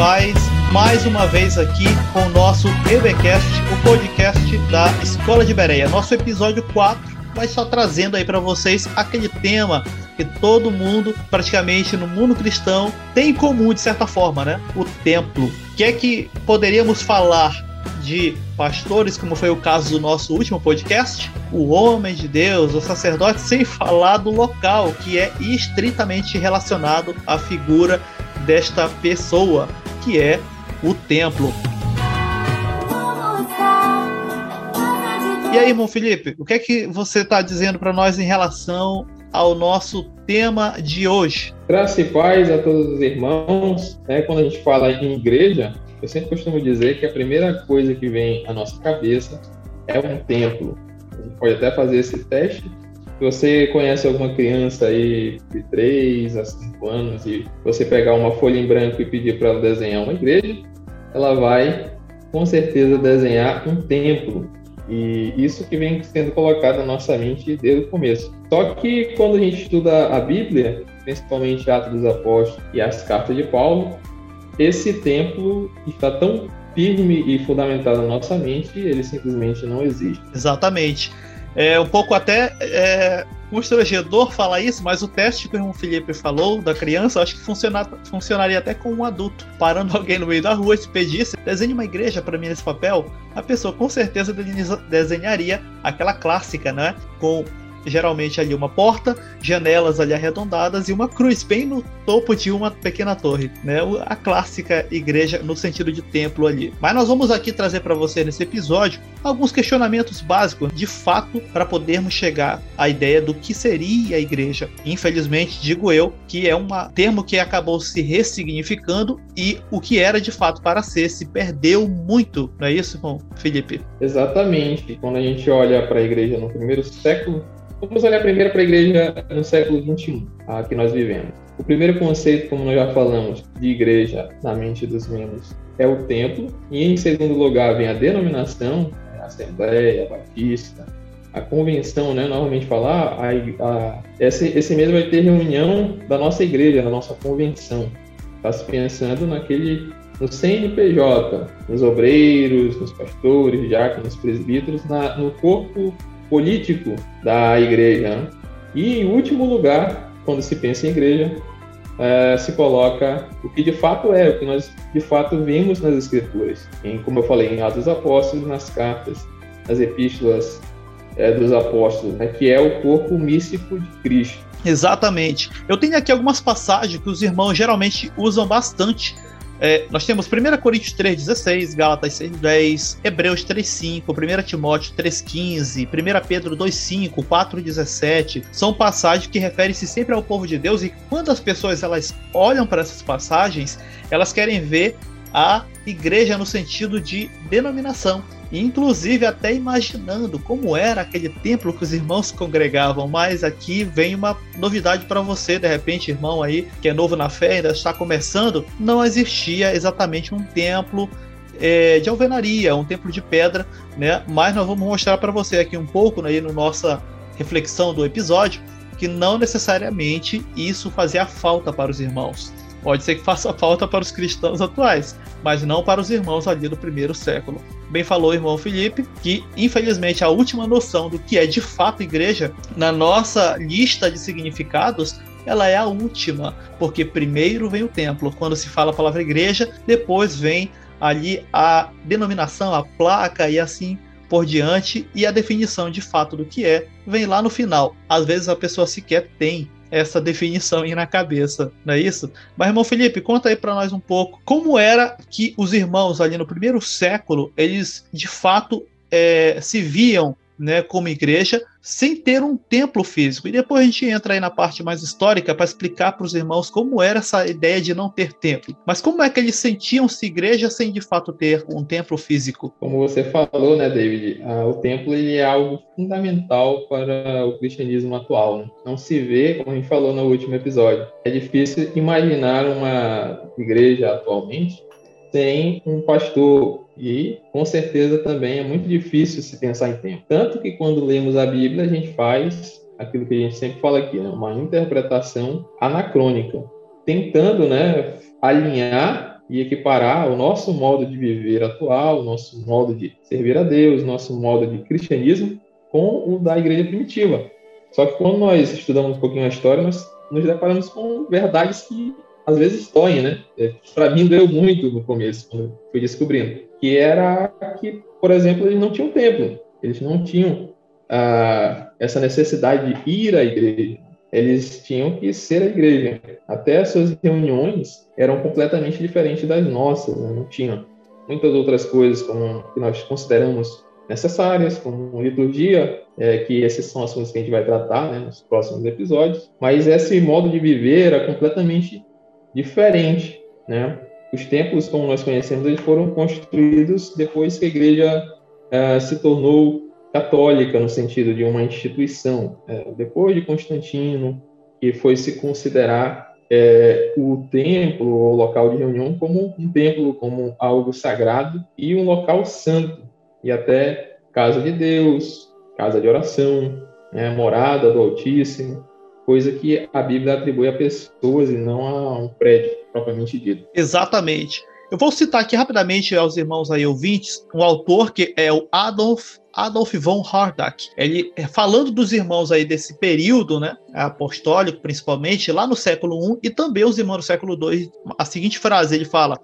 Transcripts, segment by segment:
paz. Mais uma vez aqui com o nosso EBcast, o podcast da Escola de Bereia. Nosso episódio 4 vai só trazendo aí para vocês aquele tema que todo mundo, praticamente no mundo cristão, tem em comum de certa forma, né? O templo. O que é que poderíamos falar de pastores, como foi o caso do nosso último podcast, o homem de Deus, o sacerdote, sem falar do local, que é estritamente relacionado à figura desta pessoa, que é o templo. E aí, irmão Felipe, o que é que você está dizendo para nós em relação ao nosso tema de hoje? Graça e paz a todos os irmãos. É, quando a gente fala em igreja, eu sempre costumo dizer que a primeira coisa que vem à nossa cabeça é um templo. A gente pode até fazer esse teste. Você conhece alguma criança aí de 3 a 5 anos e você pegar uma folha em branco e pedir para ela desenhar uma igreja, ela vai com certeza desenhar um templo. E isso que vem sendo colocado na nossa mente desde o começo. Só que quando a gente estuda a Bíblia, principalmente Atos dos Apóstolos e as cartas de Paulo, esse templo está tão firme e fundamentado na nossa mente, ele simplesmente não existe. Exatamente. É um pouco até é, constrangedor falar isso, mas o teste que o Felipe falou da criança, acho que funciona, funcionaria até com um adulto. Parando alguém no meio da rua e se pedisse, desenhe uma igreja para mim nesse papel, a pessoa com certeza desenharia aquela clássica, né? Com geralmente ali uma porta, janelas ali arredondadas e uma cruz bem no topo de uma pequena torre, né? A clássica igreja no sentido de templo ali. Mas nós vamos aqui trazer para você nesse episódio alguns questionamentos básicos, de fato, para podermos chegar à ideia do que seria a igreja. Infelizmente, digo eu, que é um termo que acabou se ressignificando e o que era de fato para ser se perdeu muito, não é isso, Felipe? Exatamente. Quando a gente olha para a igreja no primeiro século, Vamos olhar primeiro para a igreja no século XXI, a que nós vivemos. O primeiro conceito, como nós já falamos, de igreja na mente dos membros é o templo, e em segundo lugar vem a denominação, a Assembleia, a Batista, a convenção, né? Normalmente falar, a, a, esse, esse mês vai ter reunião da nossa igreja, da nossa convenção. Está se pensando naquele no CNPJ, nos obreiros, nos pastores, diáconos, presbíteros, na, no corpo político da igreja. E, em último lugar, quando se pensa em igreja, é, se coloca o que de fato é, o que nós de fato vimos nas Escrituras, em, como eu falei, em Atos Apóstolos, nas cartas, nas epístolas é, dos apóstolos, né, que é o corpo místico de Cristo. Exatamente. Eu tenho aqui algumas passagens que os irmãos geralmente usam bastante é, nós temos 1 Coríntios 3,16, Gálatas 6,10, Hebreus 3,5, 1 Timóteo 3,15, 1 Pedro 2,5, 4,17. São passagens que referem-se sempre ao povo de Deus e quando as pessoas elas olham para essas passagens, elas querem ver a igreja no sentido de denominação inclusive até imaginando como era aquele templo que os irmãos congregavam. Mas aqui vem uma novidade para você, de repente, irmão aí que é novo na fé, ainda está começando, não existia exatamente um templo é, de alvenaria, um templo de pedra, né? Mas nós vamos mostrar para você aqui um pouco, né, no nossa reflexão do episódio, que não necessariamente isso fazia falta para os irmãos. Pode ser que faça falta para os cristãos atuais, mas não para os irmãos ali do primeiro século. Bem falou o irmão Felipe que, infelizmente, a última noção do que é de fato igreja, na nossa lista de significados, ela é a última, porque primeiro vem o templo. Quando se fala a palavra igreja, depois vem ali a denominação, a placa e assim por diante, e a definição de fato do que é vem lá no final. Às vezes a pessoa sequer tem essa definição aí na cabeça, não é isso? Mas, irmão Felipe, conta aí para nós um pouco como era que os irmãos ali no primeiro século, eles de fato é, se viam né, como igreja, sem ter um templo físico. E depois a gente entra aí na parte mais histórica para explicar para os irmãos como era essa ideia de não ter templo. Mas como é que eles sentiam-se igreja sem de fato ter um templo físico? Como você falou, né, David, ah, o templo ele é algo fundamental para o cristianismo atual. Né? Não se vê, como a gente falou no último episódio, é difícil imaginar uma igreja atualmente sem um pastor e com certeza também é muito difícil se pensar em tempo. Tanto que quando lemos a Bíblia, a gente faz aquilo que a gente sempre fala aqui, né? uma interpretação anacrônica, tentando né, alinhar e equiparar o nosso modo de viver atual, o nosso modo de servir a Deus, nosso modo de cristianismo com o da igreja primitiva. Só que quando nós estudamos um pouquinho a história, nós nos deparamos com verdades que às vezes doem, né? É, Para mim doeu muito no começo, quando fui descobrindo. Que era que, por exemplo, eles não tinham templo. Eles não tinham ah, essa necessidade de ir à igreja. Eles tinham que ser a igreja. Até as suas reuniões eram completamente diferentes das nossas. Né? Não tinham muitas outras coisas como que nós consideramos necessárias, como liturgia, é, que esses são assuntos que a gente vai tratar né, nos próximos episódios. Mas esse modo de viver era completamente diferente, né? Os templos, como nós conhecemos, eles foram construídos depois que a igreja uh, se tornou católica, no sentido de uma instituição. Uh, depois de Constantino, que foi se considerar uh, o templo, o local de reunião, como um templo, como algo sagrado e um local santo, e até casa de Deus, casa de oração, né, morada do Altíssimo coisa que a Bíblia atribui a pessoas e não a um prédio propriamente dito. Exatamente. Eu vou citar aqui rapidamente aos irmãos aí ouvintes um autor que é o Adolf Adolf von Hardack. Ele é, falando dos irmãos aí desse período, né, apostólico principalmente, lá no século I e também os irmãos do século II, a seguinte frase, ele fala: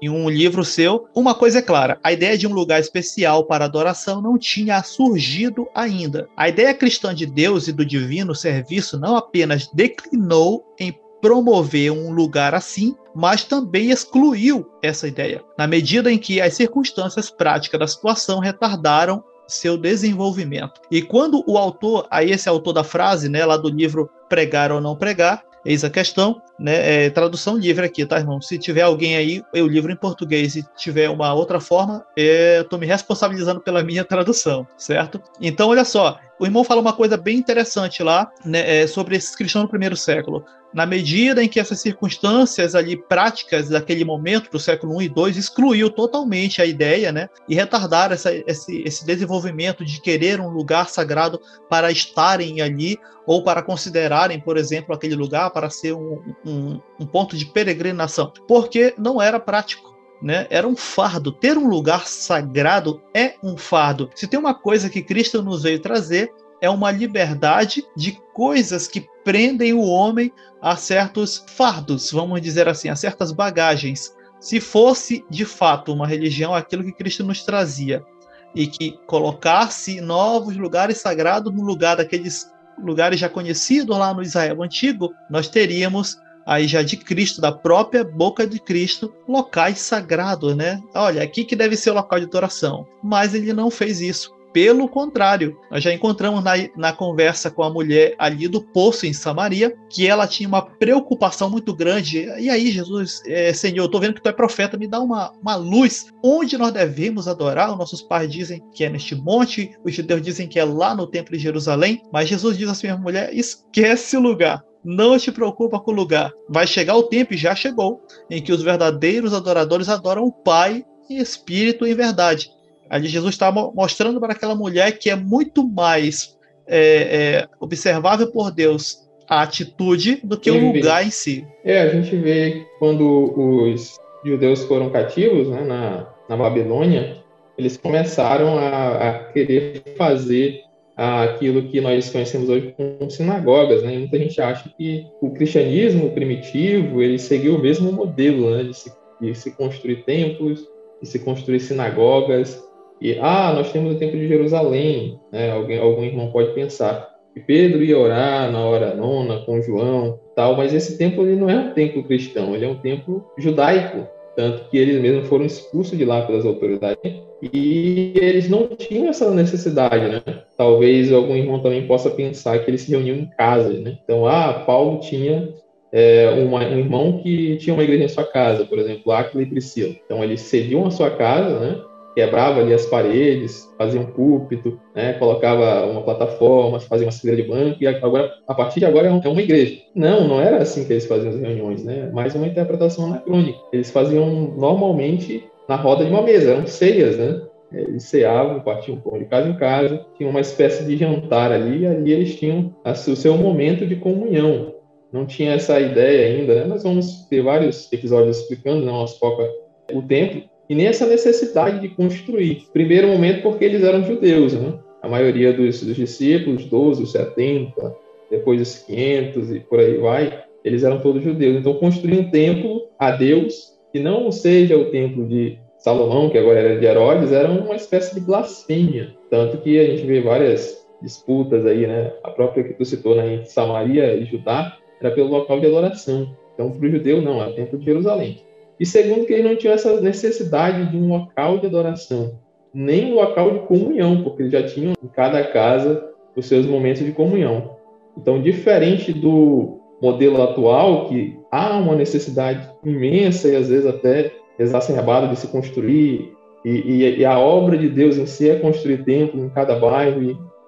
em um livro seu, uma coisa é clara: a ideia de um lugar especial para adoração não tinha surgido ainda. A ideia cristã de Deus e do divino serviço não apenas declinou em promover um lugar assim, mas também excluiu essa ideia, na medida em que as circunstâncias práticas da situação retardaram seu desenvolvimento. E quando o autor, aí esse autor da frase, né, lá do livro Pregar ou Não Pregar, Eis a questão, né? É, tradução livre aqui, tá, irmão? Se tiver alguém aí, eu livro em português e tiver uma outra forma, é, eu tô me responsabilizando pela minha tradução, certo? Então, olha só, o irmão fala uma coisa bem interessante lá, né, é, sobre esses cristãos do primeiro século. Na medida em que essas circunstâncias ali práticas daquele momento do século I e II excluiu totalmente a ideia, né, e retardaram essa, esse, esse desenvolvimento de querer um lugar sagrado para estarem ali ou para considerarem, por exemplo, aquele lugar para ser um, um, um ponto de peregrinação, porque não era prático né? Era um fardo. Ter um lugar sagrado é um fardo. Se tem uma coisa que Cristo nos veio trazer, é uma liberdade de coisas que prendem o homem a certos fardos, vamos dizer assim, a certas bagagens. Se fosse de fato uma religião aquilo que Cristo nos trazia e que colocasse novos lugares sagrados no lugar daqueles lugares já conhecidos lá no Israel antigo, nós teríamos aí já de Cristo, da própria boca de Cristo, locais sagrados, né? Olha, aqui que deve ser o local de adoração. Mas ele não fez isso. Pelo contrário, nós já encontramos na, na conversa com a mulher ali do poço em Samaria que ela tinha uma preocupação muito grande. E aí, Jesus, é, Senhor, eu estou vendo que tu é profeta, me dá uma, uma luz. Onde nós devemos adorar? Os nossos pais dizem que é neste monte, os judeus dizem que é lá no templo de Jerusalém. Mas Jesus diz assim: mulher, esquece o lugar não te preocupa com o lugar. Vai chegar o tempo, e já chegou, em que os verdadeiros adoradores adoram o Pai em espírito e em verdade. Ali Jesus está mostrando para aquela mulher que é muito mais é, é, observável por Deus a atitude do que o lugar em si. É, a gente vê quando os judeus foram cativos né, na, na Babilônia, eles começaram a, a querer fazer aquilo que nós conhecemos hoje como sinagogas, né? muita gente acha que o cristianismo primitivo ele seguiu o mesmo modelo, né? De se, de se construir templos, de se construir sinagogas. E ah, nós temos o templo de Jerusalém, né? Alguém, algum irmão pode pensar que Pedro ia orar na hora nona com João, tal, mas esse templo ele não é um templo cristão, ele é um templo judaico, tanto que eles mesmos foram expulsos de lá pelas autoridades e eles não tinham essa necessidade, né? Talvez algum irmão também possa pensar que eles se reuniam em casa, né? Então, ah, Paulo tinha é, uma, um irmão que tinha uma igreja em sua casa, por exemplo, Aquila e Priscila. Então, eles cediam a sua casa, né? Quebrava ali as paredes, fazia um púlpito, né? colocava uma plataforma, fazia uma cadeira de banco, e agora, a partir de agora é uma igreja. Não, não era assim que eles faziam as reuniões, né? Mais uma interpretação anacrônica. Eles faziam normalmente na roda de uma mesa, eram ceias, né? Eles ceavam, partiam pão de casa em casa, tinha uma espécie de jantar ali, e ali eles tinham o seu momento de comunhão. não tinha essa ideia ainda, né? Nós vamos ter vários episódios explicando, não, nós foca o templo, e nem essa necessidade de construir. Primeiro momento porque eles eram judeus, né? A maioria dos, dos discípulos, 12, os 70, depois os 500 e por aí vai, eles eram todos judeus. Então construir um templo a Deus que não seja o templo de Salomão, que agora era de Herodes, era uma espécie de blasfêmia. Tanto que a gente vê várias disputas aí, né? A própria que tu citou, né, em Samaria e Judá, era pelo local de adoração. Então, para o judeu, não, é o templo de Jerusalém. E segundo, que eles não tinham essa necessidade de um local de adoração, nem um local de comunhão, porque eles já tinham em cada casa os seus momentos de comunhão. Então, diferente do modelo atual, que há uma necessidade imensa e às vezes até exacerbada de se construir, e, e, e, a obra de Deus em si é construir templo em cada bairro,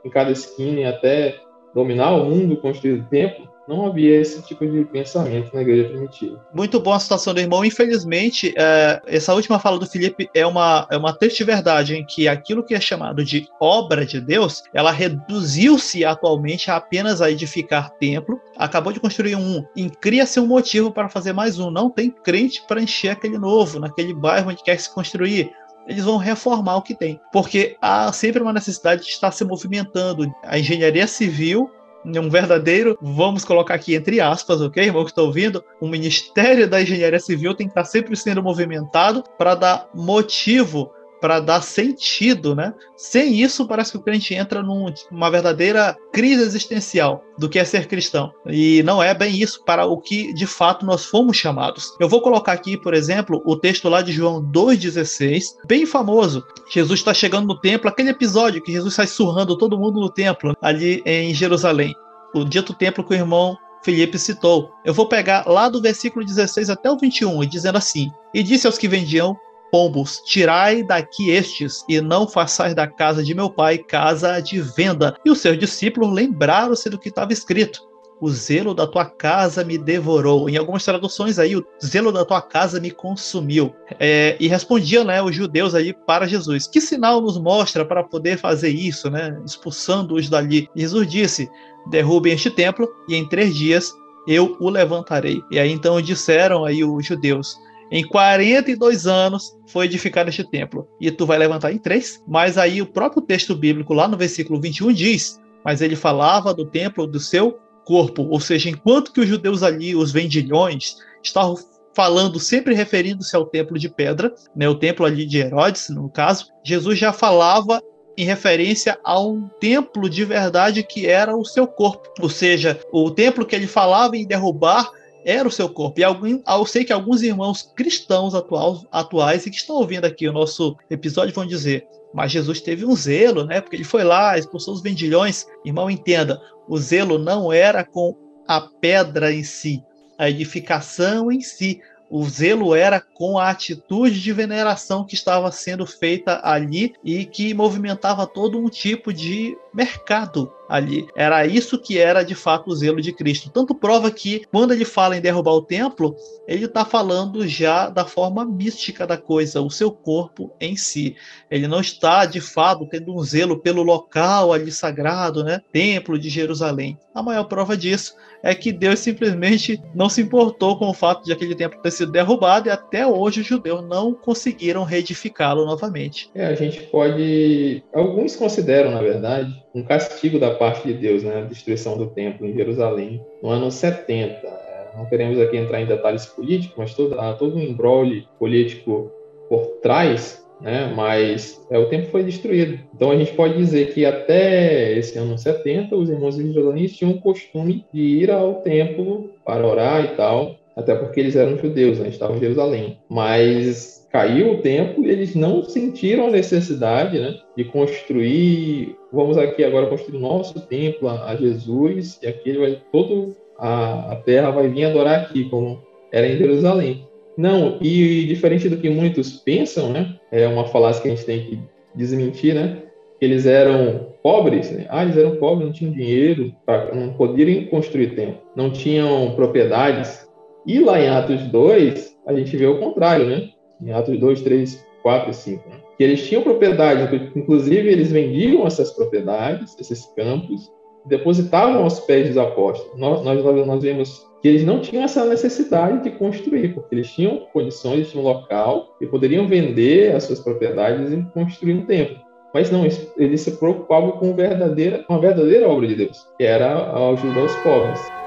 em cada esquina, e até dominar o mundo, construir templo não havia esse tipo de pensamento na igreja primitiva. Muito boa a situação do irmão. Infelizmente, é, essa última fala do Felipe é uma, é uma triste verdade em que aquilo que é chamado de obra de Deus, ela reduziu-se atualmente a apenas a edificar templo. Acabou de construir um e cria-se um motivo para fazer mais um. Não tem crente para encher aquele novo, naquele bairro onde quer se construir eles vão reformar o que tem. Porque há sempre uma necessidade de estar se movimentando. A engenharia civil um verdadeiro, vamos colocar aqui entre aspas, ok, irmão que está ouvindo, o Ministério da Engenharia Civil tem que estar sempre sendo movimentado para dar motivo para dar sentido, né? Sem isso, parece que o crente entra numa verdadeira crise existencial do que é ser cristão. E não é bem isso para o que de fato nós fomos chamados. Eu vou colocar aqui, por exemplo, o texto lá de João 2,16, bem famoso. Jesus está chegando no templo, aquele episódio que Jesus sai surrando todo mundo no templo, ali em Jerusalém. O dito templo que o irmão Felipe citou. Eu vou pegar lá do versículo 16 até o 21, e dizendo assim: E disse aos que vendiam pombos, tirai daqui estes, e não façais da casa de meu pai casa de venda. E os seus discípulos lembraram-se do que estava escrito. O zelo da tua casa me devorou. Em algumas traduções aí, o zelo da tua casa me consumiu. É, e respondiam né, os judeus aí para Jesus. Que sinal nos mostra para poder fazer isso, né? Expulsando-os dali. Jesus disse: derrubem este templo e em três dias eu o levantarei. E aí então disseram aí os judeus: em 42 anos foi edificado este templo. E tu vai levantar em três. Mas aí o próprio texto bíblico, lá no versículo 21, diz: Mas ele falava do templo do seu corpo. Ou seja, enquanto que os judeus ali, os vendilhões, estavam falando, sempre referindo-se ao templo de pedra, né, o templo ali de Herodes, no caso, Jesus já falava em referência a um templo de verdade que era o seu corpo. Ou seja, o templo que ele falava em derrubar era o seu corpo. E algum, eu sei que alguns irmãos cristãos atuais, atuais e que estão ouvindo aqui o nosso episódio vão dizer: mas Jesus teve um zelo, né? Porque ele foi lá, expulsou os vendilhões. Irmão, entenda: o zelo não era com a pedra em si, a edificação em si. O zelo era com a atitude de veneração que estava sendo feita ali e que movimentava todo um tipo de mercado ali. Era isso que era de fato o zelo de Cristo. Tanto prova que quando ele fala em derrubar o templo, ele está falando já da forma mística da coisa, o seu corpo em si. Ele não está de fato tendo um zelo pelo local ali sagrado, né? Templo de Jerusalém. A maior prova disso é que Deus simplesmente não se importou com o fato de aquele templo ter sido derrubado e até hoje os judeus não conseguiram reedificá-lo novamente. É, a gente pode. Alguns consideram, na verdade, um castigo da parte de Deus, né? A destruição do templo em Jerusalém no ano 70. É, não queremos aqui entrar em detalhes políticos, mas todo, todo um embrolho político por trás, né? Mas é, o templo foi destruído. Então a gente pode dizer que até esse ano 70, os irmãos jerusaléns tinham o costume de ir ao templo para orar e tal, até porque eles eram judeus, né? estavam em Jerusalém. Mas caiu o tempo eles não sentiram a necessidade né, de construir, vamos aqui agora construir nosso templo a, Jesus, e aqui ele vai, todo a, a terra vai vir adorar aqui, como era em Jerusalém. Não, e diferente do que muitos pensam, né, é uma falácia que a gente tem que desmentir, né, eles eram pobres, né? ah, eles eram pobres, não tinham dinheiro, pra, não poderiam construir templo, não tinham propriedades. E lá em Atos 2, a gente vê o contrário, né? Em Atos 2, 3, 4 e 5. Né? Que eles tinham propriedades, inclusive eles vendiam essas propriedades, esses campos, depositavam aos pés dos apóstolos. Nós, nós, nós vemos que eles não tinham essa necessidade de construir, porque eles tinham condições, eles tinham local e poderiam vender as suas propriedades e construir um templo. Mas não, eles se preocupavam com, verdadeira, com a verdadeira obra de Deus, que era ajudar os pobres.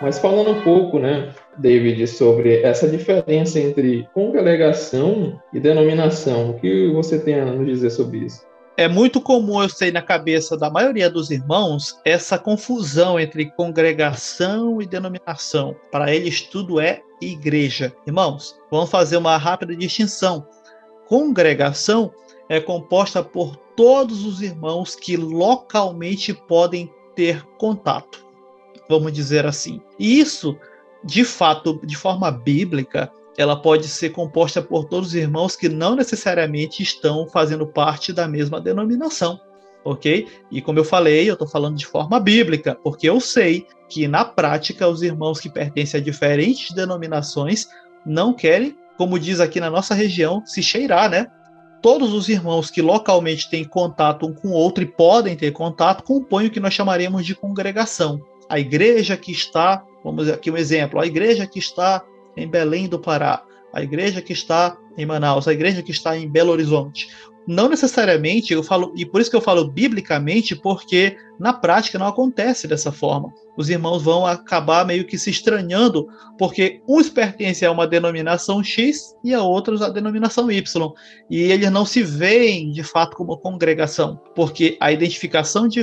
Mas falando um pouco, né, David, sobre essa diferença entre congregação e denominação, o que você tem a nos dizer sobre isso? É muito comum, eu sei, na cabeça da maioria dos irmãos, essa confusão entre congregação e denominação. Para eles, tudo é igreja. Irmãos, vamos fazer uma rápida distinção. Congregação é composta por todos os irmãos que localmente podem ter contato, vamos dizer assim. E isso, de fato, de forma bíblica, ela pode ser composta por todos os irmãos que não necessariamente estão fazendo parte da mesma denominação, ok? E como eu falei, eu estou falando de forma bíblica, porque eu sei que na prática os irmãos que pertencem a diferentes denominações não querem, como diz aqui na nossa região, se cheirar, né? Todos os irmãos que localmente têm contato um com o outro e podem ter contato compõem o que nós chamaremos de congregação. A igreja que está, vamos aqui um exemplo, a igreja que está em Belém do Pará, a igreja que está em Manaus, a igreja que está em Belo Horizonte. Não necessariamente, eu falo, e por isso que eu falo biblicamente, porque na prática não acontece dessa forma. Os irmãos vão acabar meio que se estranhando, porque uns pertencem a uma denominação X e a outros a denominação Y. E eles não se veem de fato como congregação, porque a identificação de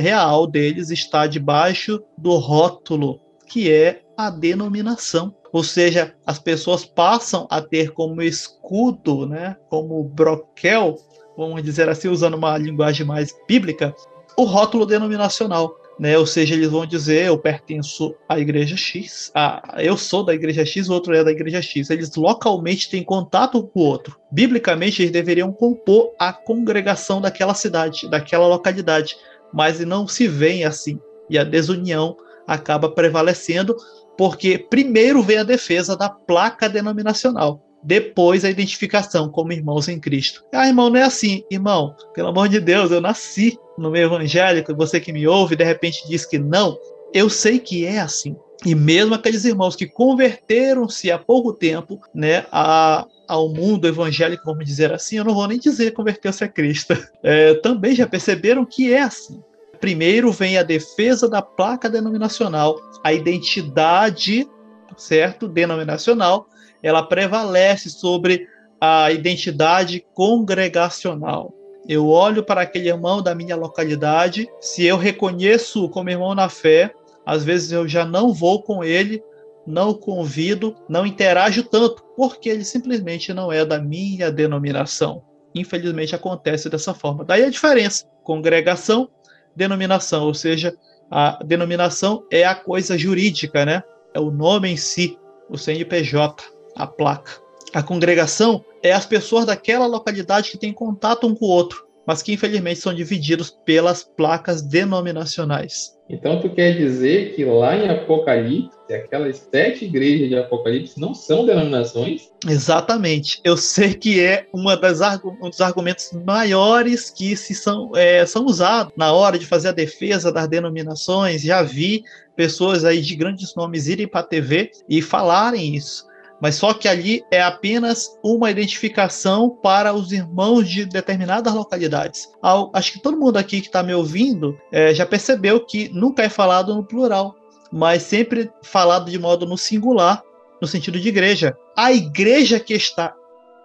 real deles está debaixo do rótulo, que é a denominação. Ou seja, as pessoas passam a ter como escudo, né, como broquel, vamos dizer assim, usando uma linguagem mais bíblica, o rótulo denominacional. Né? Ou seja, eles vão dizer eu pertenço à igreja X, ah, eu sou da igreja X, o outro é da igreja X. Eles localmente têm contato com o outro. Biblicamente, eles deveriam compor a congregação daquela cidade, daquela localidade, mas não se veem assim. E a desunião acaba prevalecendo, porque primeiro vem a defesa da placa denominacional, depois a identificação como irmãos em Cristo. Ah, irmão, não é assim. Irmão, pelo amor de Deus, eu nasci no meio evangélico, você que me ouve de repente diz que não. Eu sei que é assim. E mesmo aqueles irmãos que converteram-se há pouco tempo, né, a, ao mundo evangélico, vamos dizer assim, eu não vou nem dizer converteu-se a Cristo, é, também já perceberam que é assim. Primeiro vem a defesa da placa denominacional, a identidade, certo, denominacional, ela prevalece sobre a identidade congregacional. Eu olho para aquele irmão da minha localidade, se eu reconheço como irmão na fé, às vezes eu já não vou com ele, não o convido, não interajo tanto, porque ele simplesmente não é da minha denominação. Infelizmente acontece dessa forma. Daí a diferença: congregação denominação, ou seja, a denominação é a coisa jurídica, né? É o nome em si, o CNPJ, a placa. A congregação é as pessoas daquela localidade que têm contato um com o outro, mas que infelizmente são divididos pelas placas denominacionais. Então, tu quer dizer que lá em Apocalipse, aquelas sete igrejas de Apocalipse não são denominações? Exatamente. Eu sei que é uma das, um dos argumentos maiores que se são, é, são usados na hora de fazer a defesa das denominações. Já vi pessoas aí de grandes nomes irem para a TV e falarem isso mas só que ali é apenas uma identificação para os irmãos de determinadas localidades. Acho que todo mundo aqui que está me ouvindo é, já percebeu que nunca é falado no plural, mas sempre falado de modo no singular, no sentido de igreja. A igreja que está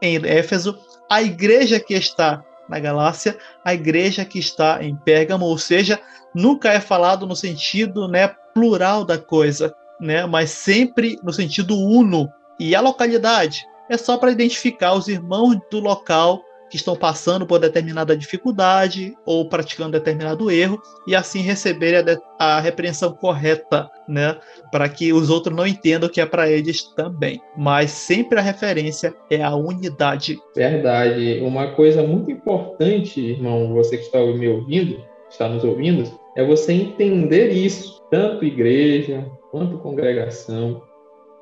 em Éfeso, a igreja que está na Galácia, a igreja que está em Pérgamo, ou seja, nunca é falado no sentido né, plural da coisa, né, mas sempre no sentido uno, e a localidade é só para identificar os irmãos do local que estão passando por determinada dificuldade ou praticando determinado erro e assim receberem a, a repreensão correta, né, para que os outros não entendam que é para eles também. Mas sempre a referência é a unidade. Verdade. Uma coisa muito importante, irmão, você que está me ouvindo, está nos ouvindo, é você entender isso, tanto igreja quanto congregação,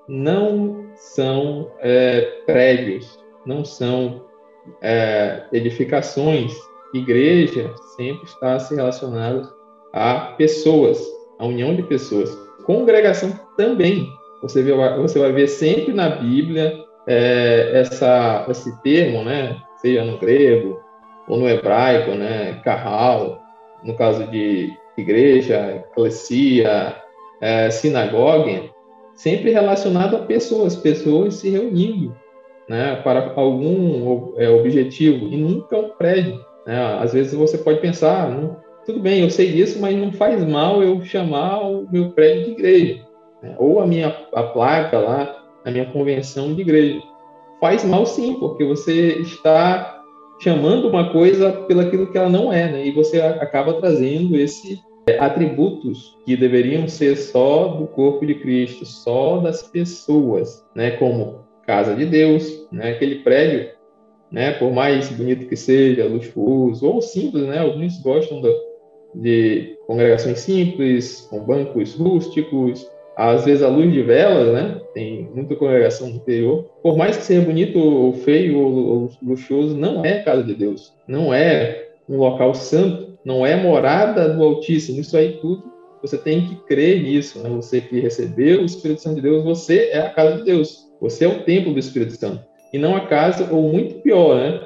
não são é, prédios, não são é, edificações igreja sempre está se relacionada a pessoas, a união de pessoas. Congregação também. Você, vê, você vai ver sempre na Bíblia é, essa, esse termo, né? Seja no grego ou no hebraico, né? Carral, no caso de igreja, eclesia, é, sinagoga, sempre relacionado a pessoas, pessoas se reunindo, né? Para algum é, objetivo e nunca um prédio. Né? Às vezes você pode pensar, não, tudo bem, eu sei disso, mas não faz mal eu chamar o meu prédio de igreja, né? ou a minha a placa lá, a minha convenção de igreja. Faz mal sim, porque você está chamando uma coisa pelaquilo que ela não é, né? E você acaba trazendo esse atributos que deveriam ser só do corpo de Cristo, só das pessoas, né? Como casa de Deus, né? Aquele prédio né? Por mais bonito que seja, luxuoso ou simples, né? Alguns gostam de, de congregações simples, com bancos rústicos, às vezes a luz de velas, né? Tem muita congregação no interior. Por mais que seja bonito ou feio ou luxuoso, não é casa de Deus. Não é um local santo, não é morada do Altíssimo. Isso aí tudo você tem que crer nisso, né? Você que recebeu o Espírito Santo de Deus, você é a casa de Deus. Você é o templo do Espírito Santo e não a casa, ou muito pior, né?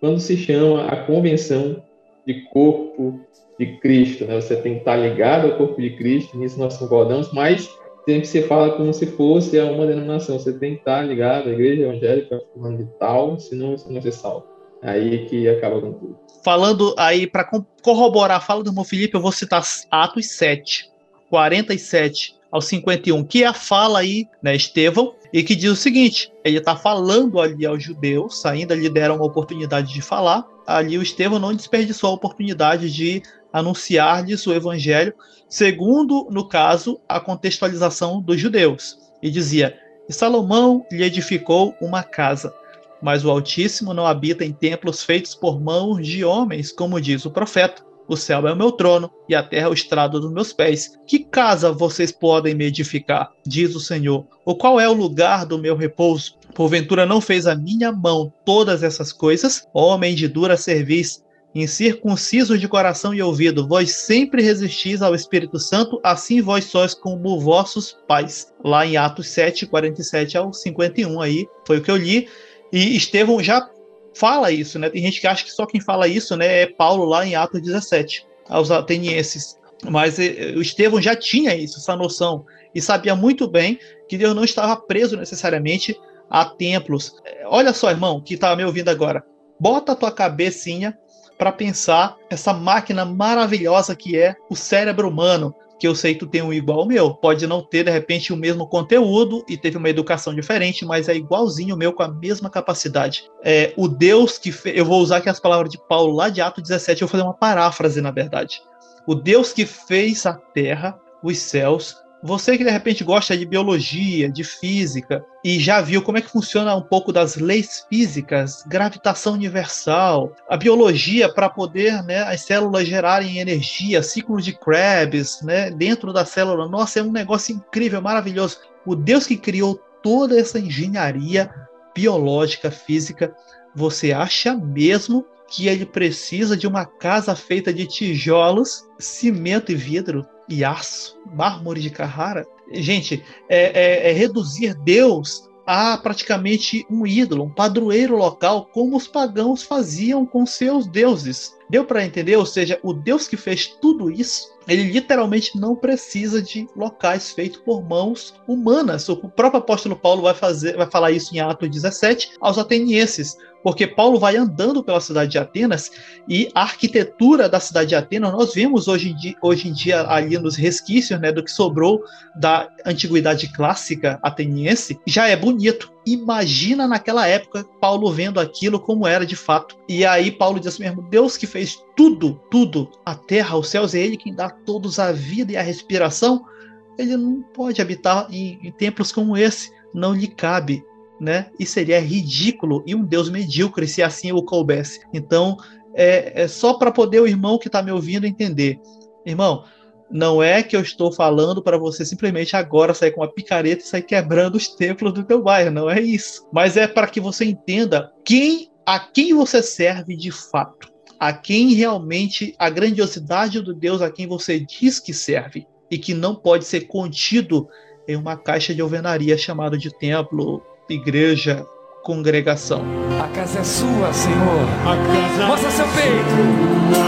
Quando se chama a convenção de corpo de Cristo, né? Você tem que estar ligado ao corpo de Cristo, nisso nós concordamos, mas sempre se fala como se fosse uma denominação. Você tem que estar ligado à igreja evangélica falando de tal, senão você não ser salvo. Aí que acaba com tudo. Falando aí, para corroborar a fala do irmão Felipe, eu vou citar Atos 7, 47 ao 51, que é a fala aí, né, Estevão, e que diz o seguinte: ele está falando ali aos judeus, ainda lhe deram uma oportunidade de falar. Ali o Estevão não desperdiçou a oportunidade de anunciar-lhes o evangelho, segundo, no caso, a contextualização dos judeus. E dizia: E Salomão lhe edificou uma casa, mas o Altíssimo não habita em templos feitos por mãos de homens, como diz o profeta. O céu é o meu trono e a terra é o estrado dos meus pés. Que casa vocês podem me edificar? Diz o Senhor. O qual é o lugar do meu repouso? Porventura não fez a minha mão todas essas coisas? Homem de dura cerviz, incircunciso de coração e ouvido, vós sempre resistis ao Espírito Santo, assim vós sois como vossos pais. Lá em Atos 7, 47 ao 51 aí, foi o que eu li. E Estevão já fala isso, né? Tem gente que acha que só quem fala isso, né, é Paulo lá em Atos 17, aos atenienses. Mas eh, o Estevão já tinha isso, essa noção, e sabia muito bem que Deus não estava preso necessariamente a templos. Eh, olha só, irmão, que estava me ouvindo agora. Bota a tua cabecinha para pensar essa máquina maravilhosa que é o cérebro humano que eu sei que tu tem um igual ao meu. Pode não ter, de repente, o mesmo conteúdo e teve uma educação diferente, mas é igualzinho o meu com a mesma capacidade. É, o Deus que fez. Eu vou usar aqui as palavras de Paulo lá de Atos 17, eu vou fazer uma paráfrase, na verdade. O Deus que fez a terra, os céus, você que de repente gosta de biologia, de física e já viu como é que funciona um pouco das leis físicas, gravitação universal, a biologia para poder, né, as células gerarem energia, ciclo de Krebs, né, dentro da célula. Nossa, é um negócio incrível, maravilhoso. O Deus que criou toda essa engenharia biológica, física, você acha mesmo que ele precisa de uma casa feita de tijolos, cimento e vidro? E aço, mármore de Carrara. Gente, é, é, é reduzir Deus a praticamente um ídolo, um padroeiro local, como os pagãos faziam com seus deuses. Deu para entender? Ou seja, o Deus que fez tudo isso, ele literalmente não precisa de locais feitos por mãos humanas. O próprio apóstolo Paulo vai fazer, vai falar isso em Atos 17 aos atenienses porque Paulo vai andando pela cidade de Atenas e a arquitetura da cidade de Atenas, nós vemos hoje em dia, hoje em dia ali nos resquícios né, do que sobrou da antiguidade clássica ateniense, já é bonito. Imagina naquela época Paulo vendo aquilo como era de fato. E aí Paulo diz assim mesmo: Deus que fez tudo, tudo, a terra, os céus, é Ele quem dá todos a vida e a respiração. Ele não pode habitar em, em templos como esse, não lhe cabe né? E seria ridículo e um Deus medíocre se assim o coubesse. Então, é, é só para poder o irmão que está me ouvindo entender. Irmão, não é que eu estou falando para você simplesmente agora sair com uma picareta e sair quebrando os templos do teu bairro, não é isso. Mas é para que você entenda quem a quem você serve de fato. a quem realmente a grandiosidade do Deus a quem você diz que serve e que não pode ser contido em uma caixa de alvenaria chamada de templo, igreja, congregação. A casa é sua, Senhor. Casa Mostra seu peito.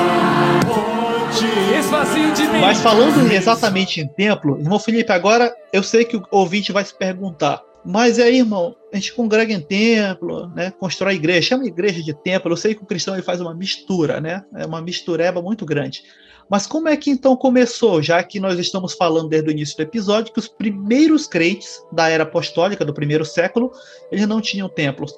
Esvazio de mim. Mas falando exatamente em templo, irmão Felipe, agora eu sei que o ouvinte vai se perguntar: mas aí, irmão, a gente congrega em templo, né? Constrói igreja, chama igreja de templo. Eu sei que o cristão ele faz uma mistura, né? É uma mistureba muito grande. Mas como é que então começou, já que nós estamos falando desde o início do episódio que os primeiros crentes da era apostólica do primeiro século, eles não tinham templos.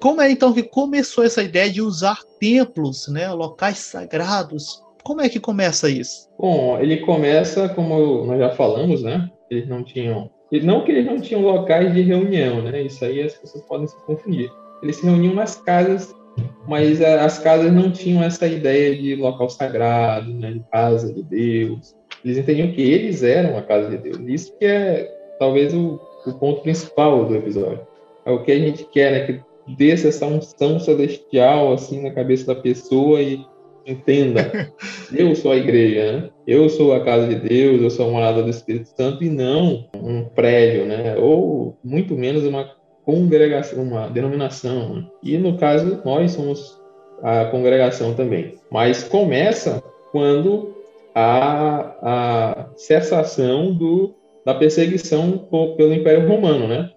Como é então que começou essa ideia de usar templos, né, locais sagrados? Como é que começa isso? Bom, ele começa como nós já falamos, né? Eles não tinham não que eles não tinham locais de reunião, né? Isso aí as pessoas podem se confundir. Eles se reuniam nas casas, mas as casas não tinham essa ideia de local sagrado, né? de casa de Deus. Eles entendiam que eles eram a casa de Deus. Isso que é talvez o, o ponto principal do episódio. É o que a gente quer, né? Que desça essa unção celestial assim na cabeça da pessoa e Entenda, eu sou a igreja, né? eu sou a casa de Deus, eu sou a morada do Espírito Santo e não um prédio, né? ou muito menos uma congregação, uma denominação. Né? E no caso, nós somos a congregação também. Mas começa quando a, a cessação do, da perseguição pelo Império Romano, né?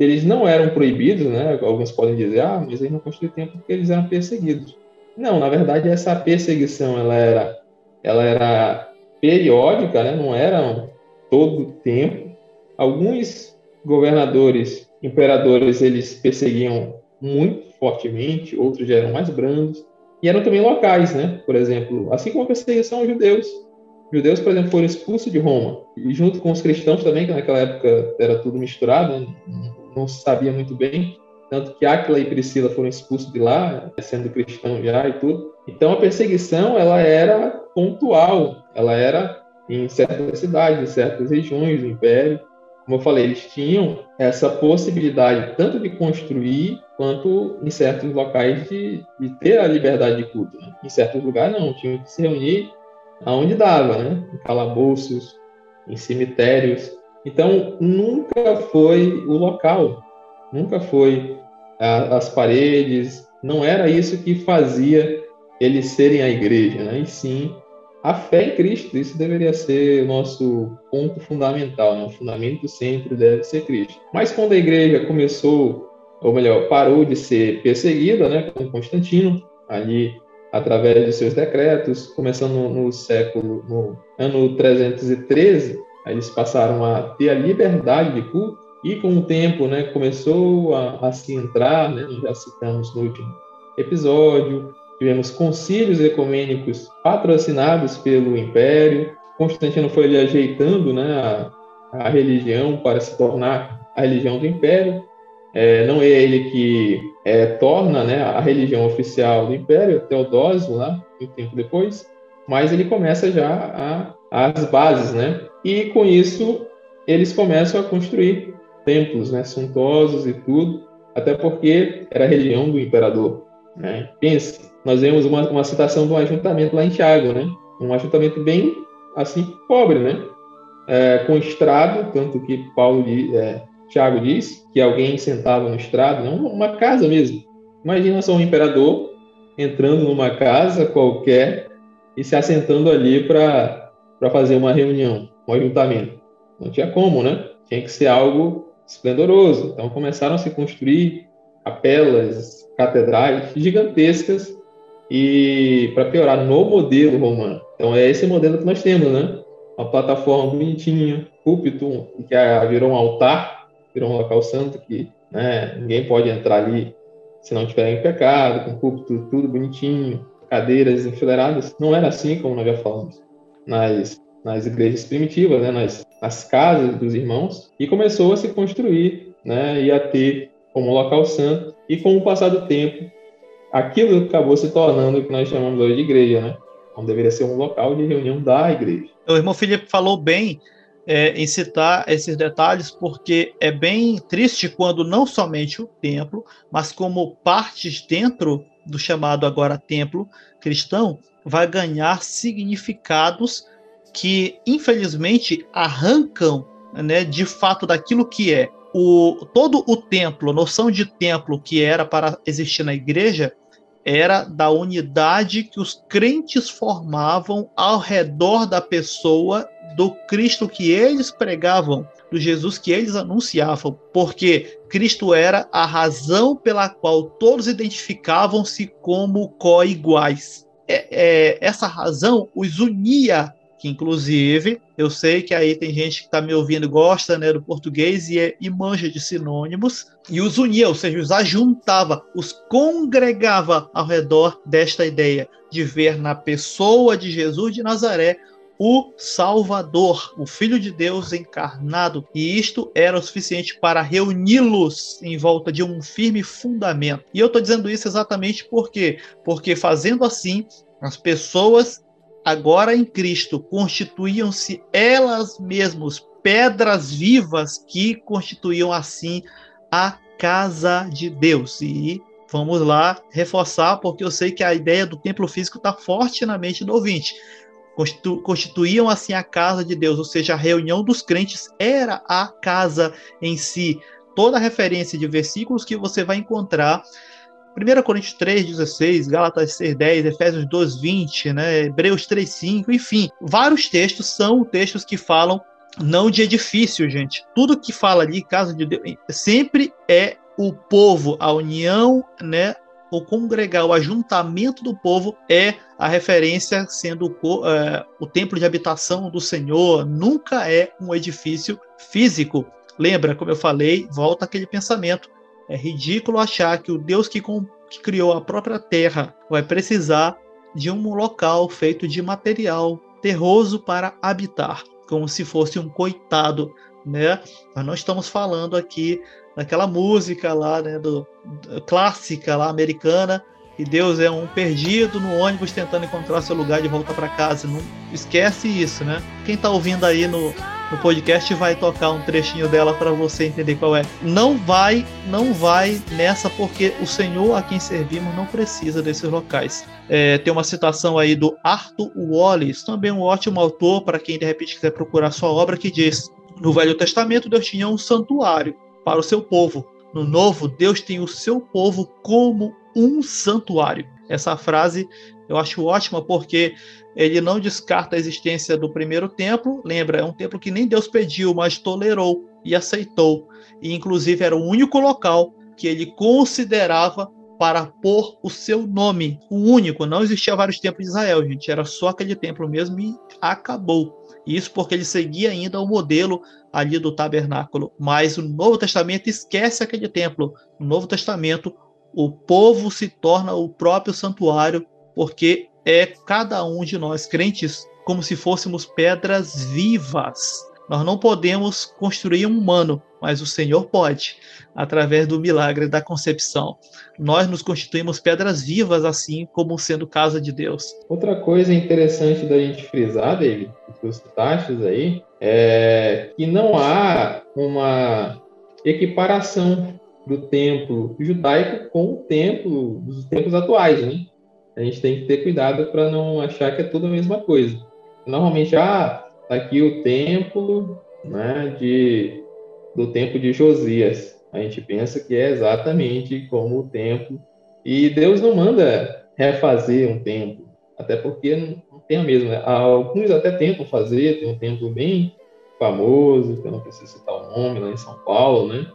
Eles não eram proibidos, né? Alguns podem dizer, ah, mas eles não construíram templo porque eles eram perseguidos. Não, na verdade essa perseguição ela era, ela era periódica, né? não era todo tempo. Alguns governadores, imperadores, eles perseguiam muito fortemente, outros já eram mais brandos e eram também locais, né? Por exemplo, assim como a perseguição aos judeus. Os judeus, por exemplo, foram expulsos de Roma e junto com os cristãos também, que naquela época era tudo misturado, né? não se sabia muito bem. Tanto que Aquila e Priscila foram expulsos de lá, sendo cristão já e tudo. Então a perseguição ela era pontual, ela era em certas cidades, em certas regiões do império. Como eu falei, eles tinham essa possibilidade tanto de construir quanto em certos locais de, de ter a liberdade de culto. Né? Em certos lugares não, tinham que se reunir aonde dava, né? Em calabouços, em cemitérios. Então nunca foi o local nunca foi a, as paredes, não era isso que fazia eles serem a igreja, né? e sim a fé em Cristo. Isso deveria ser o nosso ponto fundamental, né? o fundamento sempre deve ser Cristo. Mas quando a igreja começou, ou melhor, parou de ser perseguida, né, com Constantino, ali através de seus decretos, começando no, século, no ano 313, eles passaram a ter a liberdade de culto, e com o tempo, né, começou a, a se entrar, né, já citamos no último episódio, tivemos concílios ecumênicos patrocinados pelo Império, Constantino foi ali ajeitando né, a, a religião para se tornar a religião do Império. É, não é ele que é, torna né, a religião oficial do Império, Teodósio, lá, um tempo depois, mas ele começa já a, as bases, né? E com isso eles começam a construir templos né, suntuosos e tudo, até porque era a religião do imperador. Né? Pense, nós vemos uma, uma citação de um ajuntamento lá em Tiago, né? um ajuntamento bem assim pobre, né? É, com estrado, tanto que Paulo é, Tiago diz que alguém sentava no estrado, não uma casa mesmo. Imagina só um imperador entrando numa casa qualquer e se assentando ali para fazer uma reunião, um ajuntamento. Não tinha como, né? Tinha que ser algo esplendoroso. Então começaram a se construir capelas, catedrais gigantescas e para piorar no modelo romano. Então é esse modelo que nós temos, né? Uma plataforma bonitinha, púlpito que virou um altar, virou um local santo que né, ninguém pode entrar ali se não tiver em pecado, com púlpito tudo bonitinho, cadeiras enfileiradas. Não era assim como nós já falamos nas nas igrejas primitivas, né, nas, nas casas dos irmãos, e começou a se construir né, e a ter como local santo. E com o passar do tempo, aquilo acabou se tornando o que nós chamamos hoje de igreja, né? Então deveria ser um local de reunião da igreja. O irmão Felipe falou bem é, em citar esses detalhes, porque é bem triste quando não somente o templo, mas como partes dentro do chamado agora templo cristão vai ganhar significados que infelizmente arrancam, né, de fato daquilo que é o todo o templo, noção de templo que era para existir na igreja era da unidade que os crentes formavam ao redor da pessoa do Cristo que eles pregavam, do Jesus que eles anunciavam, porque Cristo era a razão pela qual todos identificavam-se como co-iguais. É, é, essa razão os unia que inclusive eu sei que aí tem gente que está me ouvindo gosta né, do português e, é, e manja de sinônimos e os unia, ou seja, os ajuntava, os congregava ao redor desta ideia de ver na pessoa de Jesus de Nazaré o Salvador, o Filho de Deus encarnado, e isto era o suficiente para reuni-los em volta de um firme fundamento. E eu estou dizendo isso exatamente por quê? Porque fazendo assim, as pessoas agora em Cristo, constituíam-se elas mesmas pedras vivas que constituíam assim a casa de Deus. E vamos lá reforçar, porque eu sei que a ideia do templo físico está forte na mente do ouvinte. Constitu constituíam assim a casa de Deus, ou seja, a reunião dos crentes era a casa em si. Toda referência de versículos que você vai encontrar 1 Coríntios 3, 16, Gálatas 6, 10, Efésios 2, 20, né, Hebreus 3, 5, enfim, vários textos são textos que falam não de edifício, gente. Tudo que fala ali, casa de Deus, sempre é o povo, a união, né, o congregar, o ajuntamento do povo é a referência sendo o, é, o templo de habitação do Senhor, nunca é um edifício físico. Lembra, como eu falei, volta aquele pensamento. É ridículo achar que o Deus que, que criou a própria terra vai precisar de um local feito de material terroso para habitar, como se fosse um coitado, né? Nós não estamos falando aqui daquela música lá, né, do, clássica lá americana, e Deus é um perdido no ônibus tentando encontrar seu lugar de volta para casa. Não esquece isso, né? Quem está ouvindo aí no, no podcast vai tocar um trechinho dela para você entender qual é. Não vai, não vai nessa porque o Senhor a quem servimos não precisa desses locais. É, tem uma citação aí do Arthur Wallace, também um ótimo autor para quem de repente quiser procurar sua obra, que diz: no Velho Testamento Deus tinha um santuário para o seu povo. No Novo, Deus tem o seu povo como um santuário. Essa frase eu acho ótima porque ele não descarta a existência do primeiro templo. Lembra, é um templo que nem Deus pediu, mas tolerou e aceitou. E inclusive era o único local que ele considerava para pôr o seu nome. O único, não existia vários templos de Israel, gente, era só aquele templo mesmo e acabou. Isso porque ele seguia ainda o modelo ali do tabernáculo. Mas o Novo Testamento esquece aquele templo. No Novo Testamento, o povo se torna o próprio santuário, porque é cada um de nós crentes como se fôssemos pedras vivas. Nós não podemos construir um humano, mas o Senhor pode, através do milagre da concepção. Nós nos constituímos pedras vivas, assim como sendo casa de Deus. Outra coisa interessante da gente frisar, David, que os taxas aí, é que não há uma equiparação do templo judaico com o templo dos tempos atuais, né? A gente tem que ter cuidado para não achar que é tudo a mesma coisa. Normalmente, ah, tá aqui o templo, né, de do tempo de Josias. A gente pensa que é exatamente como o templo e Deus não manda refazer um templo, até porque não tem a mesma. Né? Alguns até tentam fazer, tem um templo bem famoso, que eu não preciso citar o nome, lá em São Paulo, né?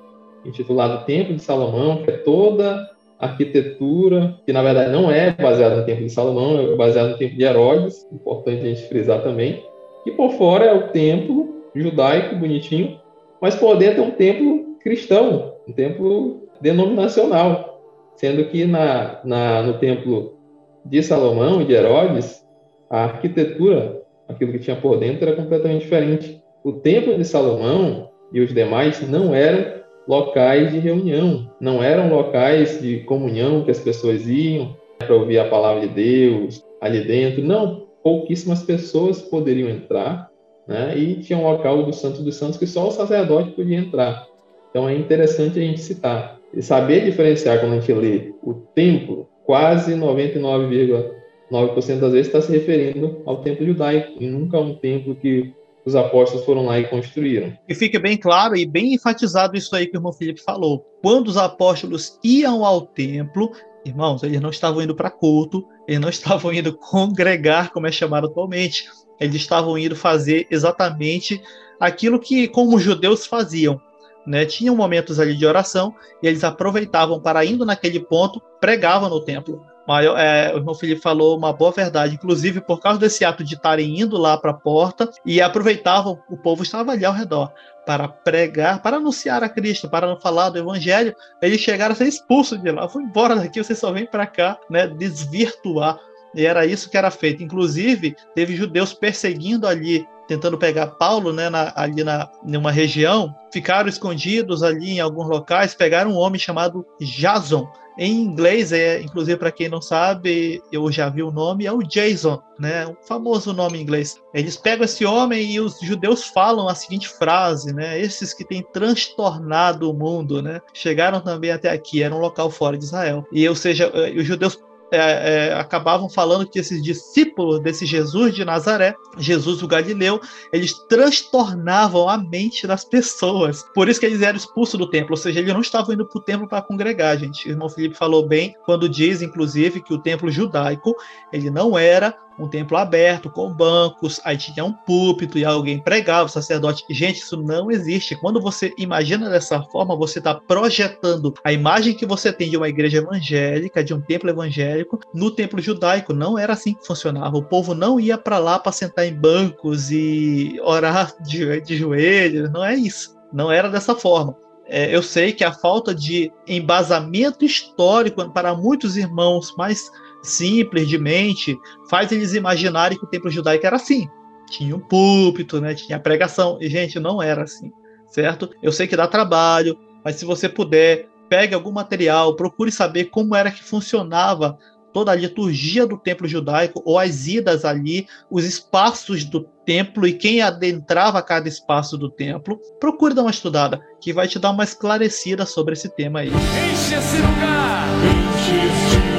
intitulado Templo de Salomão, que é toda arquitetura, que na verdade não é baseada no Templo de Salomão, é baseada no Templo de Herodes, importante a gente frisar também, que por fora é o templo judaico, bonitinho, mas por dentro é um templo cristão, um templo denominacional, sendo que na, na, no templo de Salomão e de Herodes, a arquitetura, aquilo que tinha por dentro, era completamente diferente. O templo de Salomão e os demais não eram locais de reunião, não eram locais de comunhão que as pessoas iam para ouvir a palavra de Deus ali dentro. Não, pouquíssimas pessoas poderiam entrar, né? E tinha um local do Santo dos Santos que só o sacerdote podia entrar. Então é interessante a gente citar e saber diferenciar quando a gente lê o templo quase 99,9% das vezes está se referindo ao templo judaico e nunca a um templo que os apóstolos foram lá e construíram. E fique bem claro e bem enfatizado isso aí que o irmão Felipe falou. Quando os apóstolos iam ao templo, irmãos, eles não estavam indo para culto, eles não estavam indo congregar, como é chamado atualmente. Eles estavam indo fazer exatamente aquilo que como os judeus faziam, né? Tinham momentos ali de oração e eles aproveitavam para indo naquele ponto, pregavam no templo. Mas, é, o irmão Felipe falou uma boa verdade, inclusive por causa desse ato de estarem indo lá para a porta e aproveitavam, o povo estava ali ao redor para pregar, para anunciar a Cristo, para falar do Evangelho, eles chegaram a ser expulsos de lá, vão embora daqui, você só vem para cá, né, desvirtuar. E era isso que era feito. Inclusive, teve judeus perseguindo ali tentando pegar Paulo, né, na, ali na numa região, ficaram escondidos ali em alguns locais, pegaram um homem chamado Jason. Em inglês, é, inclusive para quem não sabe, eu já vi o nome, é o Jason, né, um famoso nome em inglês. Eles pegam esse homem e os judeus falam a seguinte frase, né, esses que têm transtornado o mundo, né, chegaram também até aqui, era um local fora de Israel. E, ou seja, eh, os judeus é, é, acabavam falando que esses discípulos desse Jesus de Nazaré, Jesus o Galileu, eles transtornavam a mente das pessoas. Por isso que eles eram expulsos do templo, ou seja, eles não estavam indo para o templo para congregar, gente. O irmão Felipe falou bem quando diz, inclusive, que o templo judaico ele não era um templo aberto, com bancos, aí tinha um púlpito e alguém pregava, o sacerdote. Gente, isso não existe. Quando você imagina dessa forma, você está projetando a imagem que você tem de uma igreja evangélica, de um templo evangélico, no templo judaico. Não era assim que funcionava. O povo não ia para lá para sentar em bancos e orar de, de joelhos. Não é isso. Não era dessa forma. É, eu sei que a falta de embasamento histórico para muitos irmãos mais simples de mente faz eles imaginarem que o templo judaico era assim. Tinha um púlpito, né? Tinha pregação. E, gente, não era assim, certo? Eu sei que dá trabalho, mas se você puder, pegue algum material, procure saber como era que funcionava toda a liturgia do templo judaico, ou as idas ali, os espaços do templo e quem adentrava cada espaço do templo. Procure dar uma estudada, que vai te dar uma esclarecida sobre esse tema aí. Enche esse lugar! Enche esse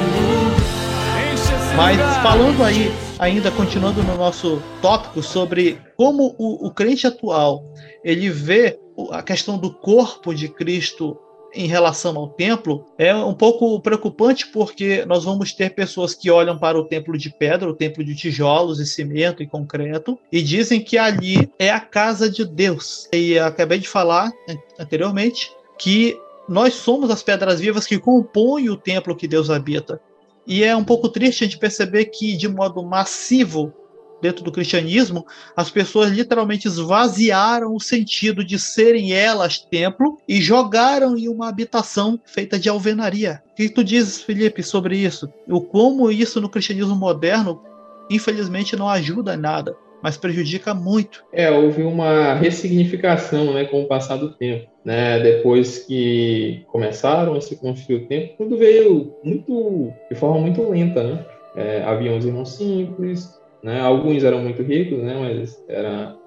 mas falando aí, ainda continuando no nosso tópico sobre como o, o crente atual ele vê a questão do corpo de Cristo em relação ao templo é um pouco preocupante porque nós vamos ter pessoas que olham para o templo de pedra, o templo de tijolos e cimento e concreto e dizem que ali é a casa de Deus. E acabei de falar anteriormente que nós somos as pedras vivas que compõem o templo que Deus habita. E é um pouco triste a gente perceber que, de modo massivo, dentro do cristianismo, as pessoas literalmente esvaziaram o sentido de serem elas templo e jogaram em uma habitação feita de alvenaria. O que tu dizes, Felipe, sobre isso? O como isso no cristianismo moderno, infelizmente, não ajuda em nada mas prejudica muito. É, houve uma ressignificação né, com o passar do tempo. Né? Depois que começaram a se construir o templo, tudo veio muito de forma muito lenta. Né? É, havia uns irmãos simples, né? alguns eram muito ricos, né? mas era,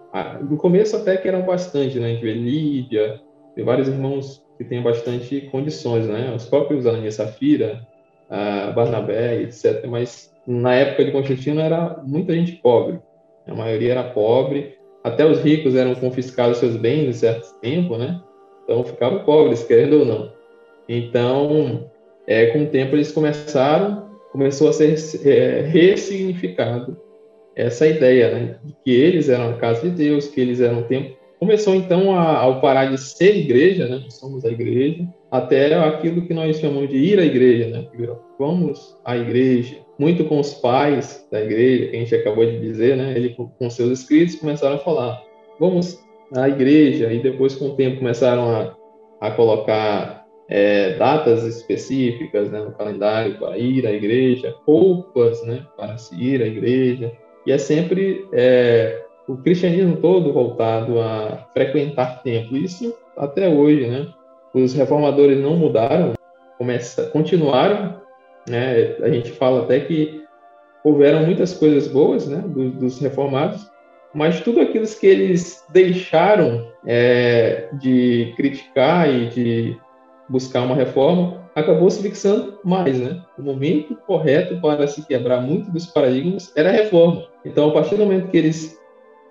no começo até que eram bastante, né? a gente vê Lídia, tem vários irmãos que têm bastante condições, né? os próprios Ananias Safira, Barnabé, etc. Mas na época de Constantino era muita gente pobre a maioria era pobre, até os ricos eram confiscados seus bens em certo tempo, né? Então ficavam pobres, querendo ou não. Então, é, com o tempo eles começaram, começou a ser é, ressignificado essa ideia, né? De que eles eram a casa de Deus, que eles eram o templo. Começou então a, ao parar de ser igreja, né? Somos a igreja, até aquilo que nós chamamos de ir à igreja, né? Vamos à igreja, muito com os pais da igreja, que a gente acabou de dizer, né? Ele com seus escritos começaram a falar, vamos à igreja, e depois com o tempo começaram a, a colocar é, datas específicas né, no calendário para ir à igreja, roupas né, para se ir à igreja, e é sempre é, o cristianismo todo voltado a frequentar templo, isso até hoje, né? Os reformadores não mudaram, começa, continuaram né? A gente fala até que houveram muitas coisas boas né, dos, dos reformados, mas tudo aquilo que eles deixaram é, de criticar e de buscar uma reforma, acabou se fixando mais, né? O momento correto para se quebrar muito dos paradigmas era a reforma. Então, a partir do momento que eles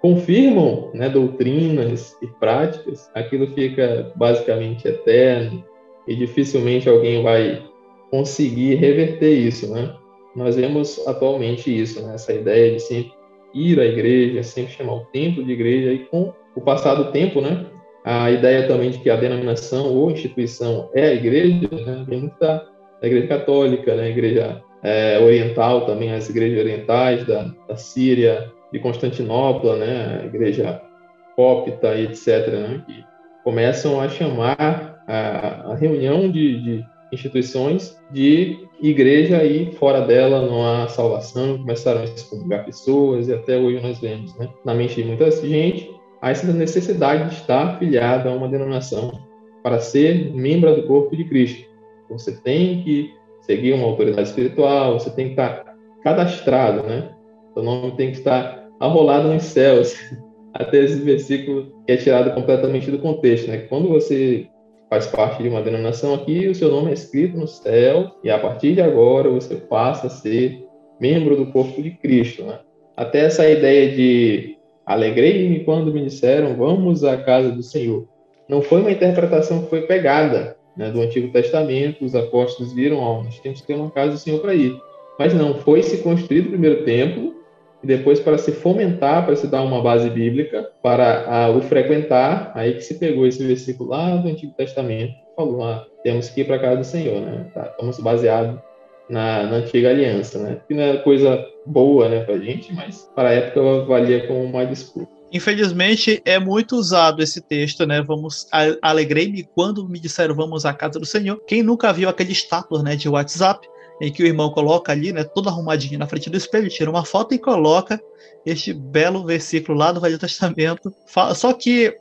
confirmam né, doutrinas e práticas, aquilo fica basicamente eterno e dificilmente alguém vai conseguir reverter isso, né? Nós vemos atualmente isso, né? essa ideia de sempre ir à igreja, sempre chamar o templo de igreja, e com o passar do tempo, né? A ideia também de que a denominação ou instituição é a igreja, né? vem muito da, da igreja católica, né? A igreja é, oriental também, as igrejas orientais da, da Síria, de Constantinopla, né? A igreja cópita e etc., né? Que começam a chamar a, a reunião de, de instituições de igreja e fora dela não há salvação, começaram a excomungar pessoas e até hoje nós vemos, né, na mente de muita gente, há essa necessidade de estar afiliado a uma denominação para ser membro do corpo de Cristo. Você tem que seguir uma autoridade espiritual, você tem que estar cadastrado, né? Seu nome tem que estar arrolado nos céus. Até esse versículo que é tirado completamente do contexto, né? Quando você faz parte de uma denominação aqui, o seu nome é escrito no céu e a partir de agora você passa a ser membro do corpo de Cristo. Né? Até essa ideia de alegrei-me quando me disseram vamos à casa do Senhor. Não foi uma interpretação que foi pegada né, do Antigo Testamento, os apóstolos viram, ó, nós temos que ter uma casa do Senhor para ir. Mas não, foi se construído o primeiro templo, e depois para se fomentar, para se dar uma base bíblica, para o frequentar, aí que se pegou esse versículo lá do Antigo Testamento, falou, ah, temos que ir para a casa do Senhor, né? Tá, estamos baseados na, na, antiga aliança, né? Que não é coisa boa, né, para gente, mas para a época valia como uma desculpa. Infelizmente é muito usado esse texto, né? Vamos alegrei-me quando me disseram vamos à casa do Senhor. Quem nunca viu aquele status, né, de WhatsApp em que o irmão coloca ali, né, todo arrumadinho na frente do espelho, tira uma foto e coloca este belo versículo lá do Velho Testamento. Só que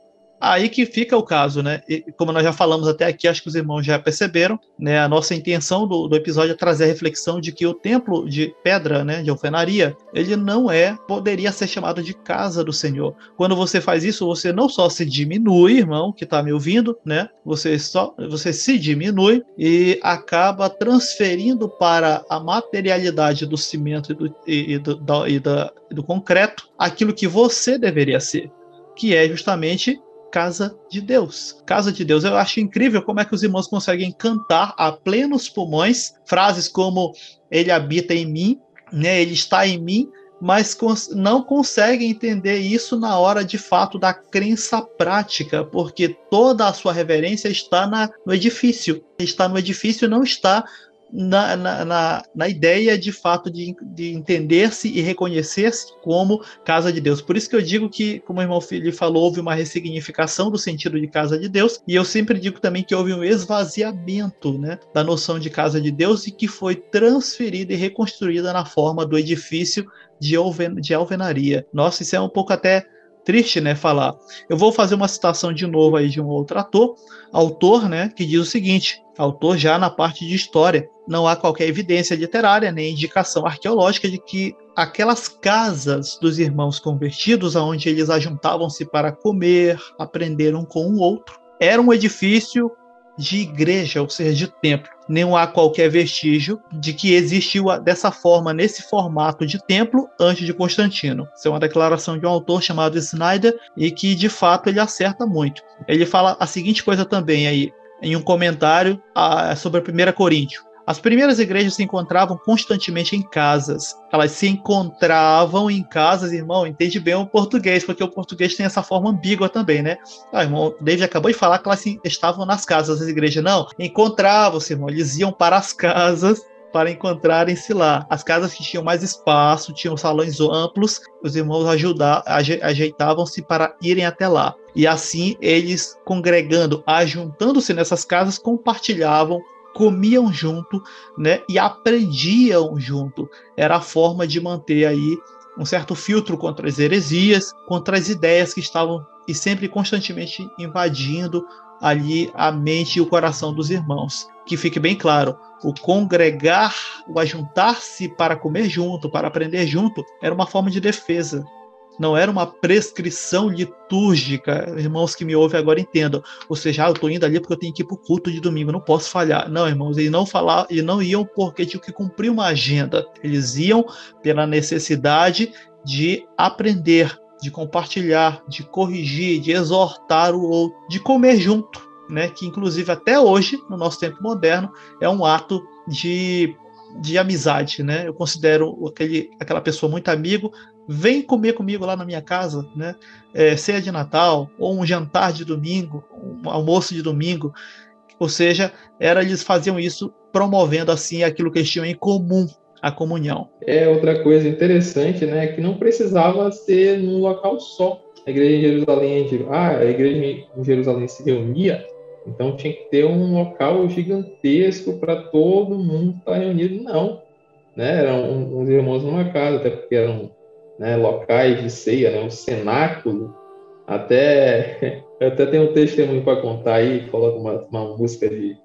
Aí que fica o caso, né? E, como nós já falamos até aqui, acho que os irmãos já perceberam, né? A nossa intenção do, do episódio é trazer a reflexão de que o templo de pedra, né, de alfenaria, ele não é, poderia ser chamado de casa do Senhor. Quando você faz isso, você não só se diminui, irmão, que está me ouvindo, né? Você só, você se diminui e acaba transferindo para a materialidade do cimento e do, e, e do, da, e da, do concreto aquilo que você deveria ser que é justamente casa de Deus. Casa de Deus. Eu acho incrível como é que os irmãos conseguem cantar a plenos pulmões frases como ele habita em mim, né? Ele está em mim, mas não conseguem entender isso na hora de fato da crença prática, porque toda a sua reverência está na, no edifício. Está no edifício, não está na, na, na, na, ideia de fato de, de entender-se e reconhecer-se como casa de Deus. Por isso que eu digo que, como o irmão Felipe falou, houve uma ressignificação do sentido de casa de Deus, e eu sempre digo também que houve um esvaziamento né, da noção de casa de Deus e que foi transferida e reconstruída na forma do edifício de, alven de alvenaria. Nossa, isso é um pouco até triste, né, falar. Eu vou fazer uma citação de novo aí de um outro ator, autor, né, que diz o seguinte: autor já na parte de história, não há qualquer evidência literária nem indicação arqueológica de que aquelas casas dos irmãos convertidos, aonde eles ajuntavam-se para comer, aprender um com o outro, era um edifício de igreja, ou seja, de templo. Não há qualquer vestígio de que existiu dessa forma, nesse formato de templo, antes de Constantino. Isso é uma declaração de um autor chamado Snyder e que, de fato, ele acerta muito. Ele fala a seguinte coisa também aí, em um comentário a, sobre a primeira Coríntio. As primeiras igrejas se encontravam constantemente em casas. Elas se encontravam em casas, irmão, entende bem o português, porque o português tem essa forma ambígua também, né? Ah, irmão, David acabou de falar que elas estavam nas casas das igrejas. Não, encontravam-se, irmão. Eles iam para as casas para encontrarem-se lá. As casas que tinham mais espaço, tinham salões amplos, os irmãos ajeitavam-se para irem até lá. E assim eles, congregando, ajuntando-se nessas casas, compartilhavam comiam junto, né, e aprendiam junto. Era a forma de manter aí um certo filtro contra as heresias, contra as ideias que estavam e sempre constantemente invadindo ali a mente e o coração dos irmãos. Que fique bem claro, o congregar, o ajuntar-se para comer junto, para aprender junto, era uma forma de defesa. Não era uma prescrição litúrgica, irmãos que me ouvem agora entendam. Ou seja, ah, eu estou indo ali porque eu tenho que ir para o culto de domingo, não posso falhar. Não, irmãos, eles não falar, e não iam porque tinham que cumprir uma agenda. Eles iam pela necessidade de aprender, de compartilhar, de corrigir, de exortar o outro, de comer junto, né? Que inclusive até hoje, no nosso tempo moderno, é um ato de de amizade, né? Eu considero aquele, aquela pessoa muito amigo. Vem comer comigo lá na minha casa, né? É, ceia de Natal ou um jantar de domingo, um almoço de domingo. Ou seja, era eles faziam isso promovendo assim aquilo que eles tinham em comum, a comunhão. É outra coisa interessante, né? Que não precisava ser num local só. A igreja em Jerusalém, ah, a igreja em Jerusalém se reunia então tinha que ter um local gigantesco para todo mundo estar tá reunido. Não. Né? Eram uns irmãos numa casa, até porque eram né, locais de ceia, né? um cenáculo. Até, até tenho um testemunho para contar aí, coloca uma, uma música de,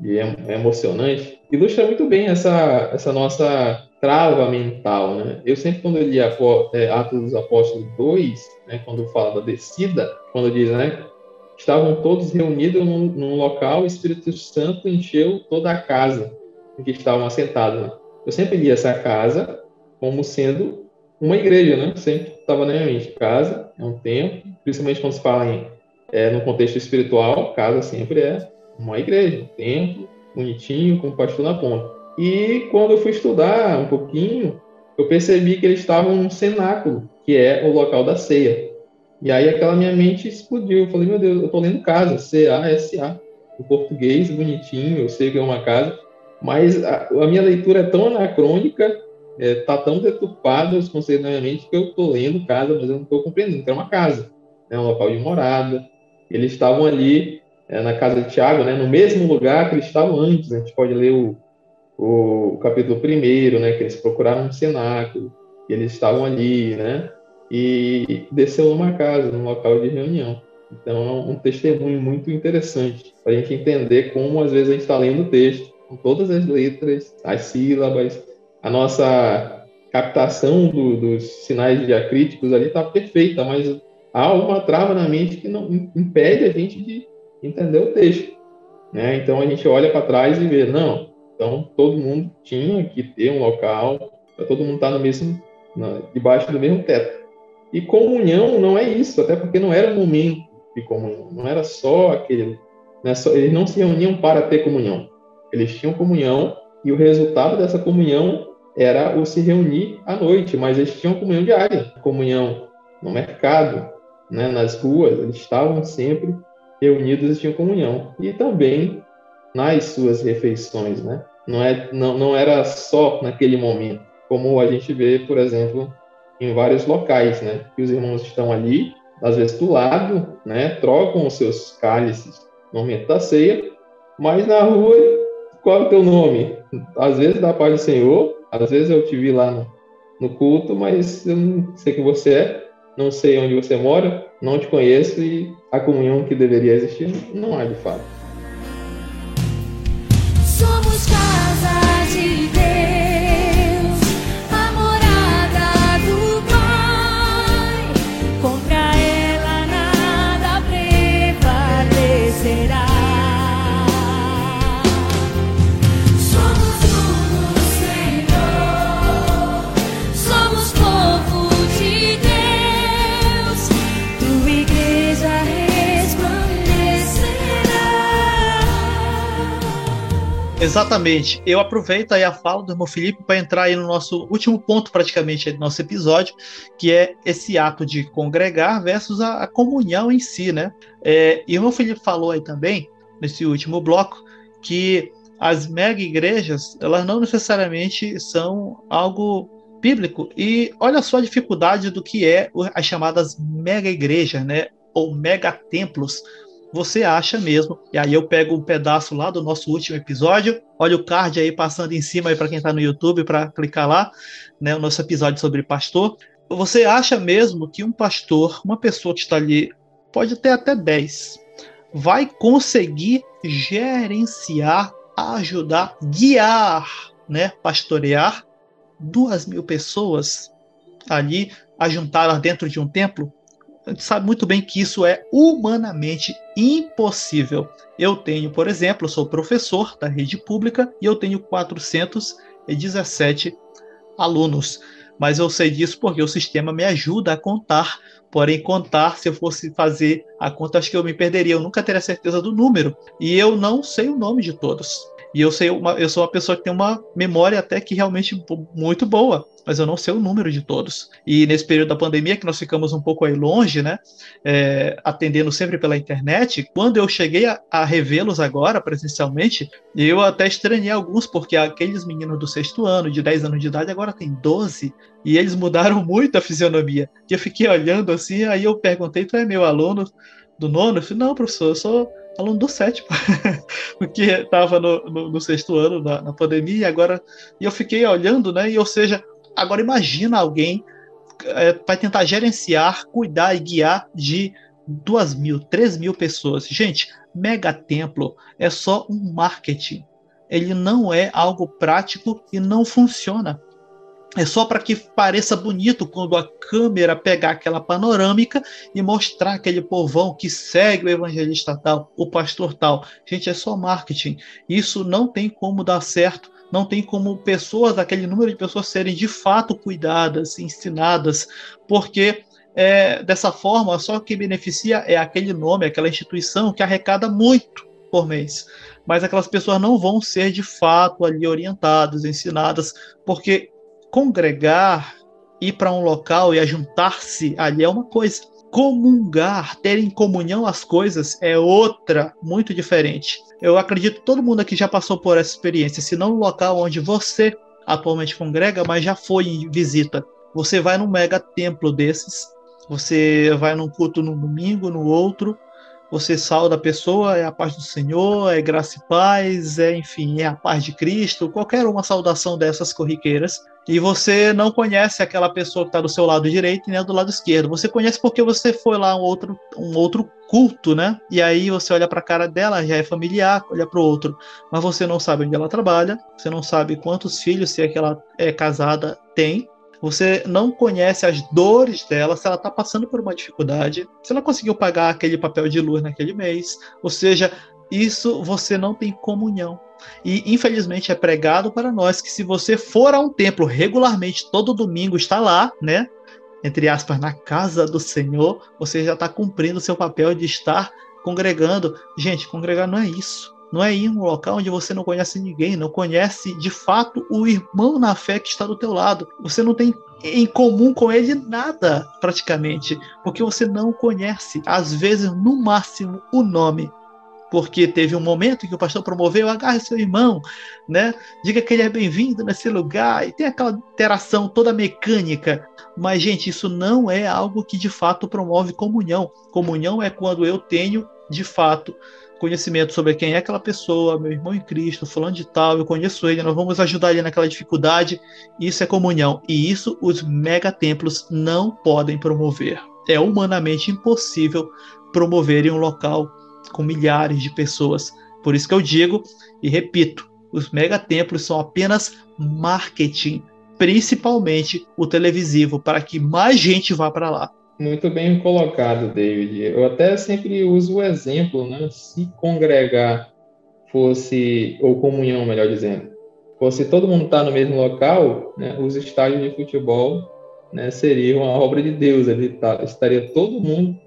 de emocionante. Ilustra muito bem essa, essa nossa trava mental. Né? Eu sempre, quando eu li é, Atos dos Apóstolos 2, né, quando fala da descida, quando diz, né, estavam todos reunidos num, num local, o Espírito Santo encheu toda a casa em que estavam assentados. Né? Eu sempre li essa casa como sendo uma igreja, né? Sempre estava na minha mente. Casa é um templo, principalmente quando se fala em, é, no contexto espiritual, casa sempre é uma igreja, um templo, bonitinho, com o pastor na ponta. E quando eu fui estudar um pouquinho, eu percebi que eles estavam num cenáculo, que é o local da ceia. E aí aquela minha mente explodiu. Eu falei, meu Deus, eu estou lendo casa, C-A-S-A. O português, bonitinho, eu sei que é uma casa, mas a, a minha leitura é tão anacrônica, é, tá tão deturpada os conceitos na minha mente que eu estou lendo casa, mas eu não estou compreendendo que é uma casa, é né, um local de morada. Eles estavam ali é, na casa de Tiago, né, no mesmo lugar que eles estavam antes. A gente pode ler o, o capítulo primeiro, né, que eles procuraram um cenáculo, e eles estavam ali, né, e desceu numa casa, num local de reunião. Então é um testemunho muito interessante para a gente entender como às vezes a gente está lendo o texto com todas as letras, as sílabas, a nossa captação do, dos sinais diacríticos ali está perfeita, mas há uma trava na mente que não impede a gente de entender o texto. Né? Então a gente olha para trás e vê, não, então todo mundo tinha que ter um local para todo mundo estar tá no mesmo, debaixo do mesmo teto. E comunhão não é isso, até porque não era momento de comunhão, não era só aquele. Né, só, eles não se reuniam para ter comunhão. Eles tinham comunhão e o resultado dessa comunhão era o se reunir à noite, mas eles tinham comunhão diária, comunhão no mercado, né, nas ruas, eles estavam sempre reunidos e tinham comunhão. E também nas suas refeições, né? Não, é, não, não era só naquele momento, como a gente vê, por exemplo, em vários locais, né? Que os irmãos estão ali, às vezes do lado, né? Trocam os seus cálices no momento da ceia, mas na rua, qual é o teu nome? Às vezes da paz do Senhor, às vezes eu te vi lá no, no culto, mas eu não sei quem você é, não sei onde você mora, não te conheço e a comunhão que deveria existir não há de fato. Somos casa de Deus. Exatamente. Eu aproveito aí a fala do irmão Felipe para entrar aí no nosso último ponto, praticamente, do nosso episódio, que é esse ato de congregar versus a, a comunhão em si, né? É, e o irmão Felipe falou aí também, nesse último bloco, que as mega igrejas, elas não necessariamente são algo bíblico. E olha só a dificuldade do que é as chamadas mega igrejas, né? Ou mega templos você acha mesmo. E aí eu pego um pedaço lá do nosso último episódio. Olha o card aí passando em cima aí para quem está no YouTube para clicar lá, né, o nosso episódio sobre pastor. Você acha mesmo que um pastor, uma pessoa que está ali, pode ter até 10, vai conseguir gerenciar, ajudar, guiar, né, pastorear duas mil pessoas ali ajuntadas dentro de um templo, a gente sabe muito bem que isso é humanamente impossível. Eu tenho, por exemplo, sou professor da rede pública e eu tenho 417 alunos. Mas eu sei disso porque o sistema me ajuda a contar. Porém, contar, se eu fosse fazer a conta, acho que eu me perderia. Eu nunca teria certeza do número. E eu não sei o nome de todos. E eu sei uma, eu sou uma pessoa que tem uma memória até que realmente muito boa, mas eu não sei o número de todos. E nesse período da pandemia, que nós ficamos um pouco aí longe, né, é, atendendo sempre pela internet, quando eu cheguei a, a revê-los agora presencialmente, eu até estranhei alguns, porque aqueles meninos do sexto ano, de 10 anos de idade, agora tem 12, e eles mudaram muito a fisionomia. E eu fiquei olhando assim, aí eu perguntei, tu é meu aluno do nono? Eu falei, não, professor, eu sou aluno do sétimo, porque estava no, no, no, sexto ano na, na, pandemia e agora e eu fiquei olhando, né? E ou seja, agora imagina alguém é, vai tentar gerenciar, cuidar e guiar de duas mil, três mil pessoas. Gente, mega templo é só um marketing. Ele não é algo prático e não funciona é só para que pareça bonito quando a câmera pegar aquela panorâmica e mostrar aquele povão que segue o evangelista tal, o pastor tal. Gente, é só marketing. Isso não tem como dar certo. Não tem como pessoas, aquele número de pessoas serem de fato cuidadas, ensinadas, porque é, dessa forma só que beneficia é aquele nome, aquela instituição que arrecada muito por mês. Mas aquelas pessoas não vão ser de fato ali orientadas, ensinadas, porque congregar, ir para um local e ajuntar-se ali é uma coisa. Comungar, ter em comunhão as coisas é outra, muito diferente. Eu acredito que todo mundo aqui já passou por essa experiência, se não no local onde você atualmente congrega, mas já foi em visita. Você vai num mega templo desses, você vai num culto no domingo, no outro, você sauda a pessoa, é a paz do Senhor, é graça e paz, é enfim, é a paz de Cristo, qualquer uma saudação dessas corriqueiras. E você não conhece aquela pessoa que está do seu lado direito nem do lado esquerdo. Você conhece porque você foi lá um outro, um outro culto, né? E aí você olha para a cara dela, já é familiar, olha para o outro, mas você não sabe onde ela trabalha, você não sabe quantos filhos, se é que ela é casada, tem, você não conhece as dores dela, se ela está passando por uma dificuldade, se ela conseguiu pagar aquele papel de luz naquele mês. Ou seja, isso você não tem comunhão. E infelizmente é pregado para nós que se você for a um templo regularmente, todo domingo está lá, né? Entre aspas, na casa do Senhor, você já está cumprindo o seu papel de estar congregando. Gente, congregar não é isso. Não é ir em um local onde você não conhece ninguém, não conhece de fato o irmão na fé que está do teu lado. Você não tem em comum com ele nada, praticamente, porque você não conhece, às vezes, no máximo, o nome. Porque teve um momento que o pastor promoveu, agarre seu irmão, né? Diga que ele é bem-vindo nesse lugar, e tem aquela interação toda mecânica. Mas, gente, isso não é algo que de fato promove comunhão. Comunhão é quando eu tenho, de fato, conhecimento sobre quem é aquela pessoa, meu irmão em Cristo, falando de tal, eu conheço ele, nós vamos ajudar ele naquela dificuldade. Isso é comunhão. E isso os megatemplos não podem promover. É humanamente impossível promover em um local com milhares de pessoas. Por isso que eu digo e repito, os megatemplos são apenas marketing, principalmente o televisivo, para que mais gente vá para lá. Muito bem colocado, David. Eu até sempre uso o exemplo, né? Se congregar fosse, ou comunhão, melhor dizendo, fosse todo mundo estar no mesmo local, né, os estádios de futebol né, seriam a obra de Deus. Ali tá, estaria todo mundo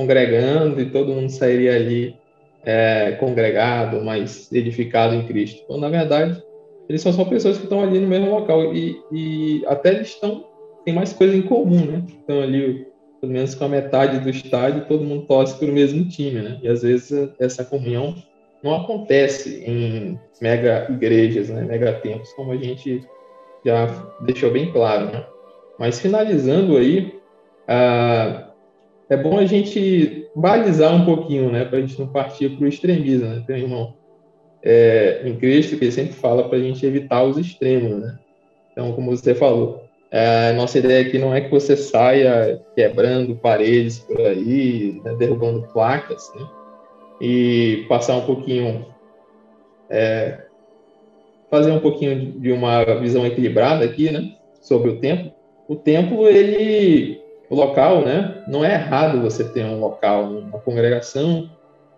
congregando e todo mundo sairia ali é, congregado, mas edificado em Cristo. Então, na verdade, eles só são pessoas que estão ali no mesmo local e, e até eles estão tem mais coisa em comum, né? Estão ali pelo menos com a metade do estádio, todo mundo torce para o mesmo time, né? E às vezes essa comunhão não acontece em mega igrejas, né? Mega templos, como a gente já deixou bem claro, né? Mas finalizando aí, ah, é bom a gente balizar um pouquinho, né? Para a gente não partir para o extremismo, né? Tem um irmão é, em Cristo que sempre fala para a gente evitar os extremos, né? Então, como você falou, é, nossa ideia aqui não é que você saia quebrando paredes por aí, né, derrubando placas, né? E passar um pouquinho, é, fazer um pouquinho de uma visão equilibrada aqui, né? Sobre o tempo, o templo, ele, o local, né? Não é errado você ter um local, uma congregação,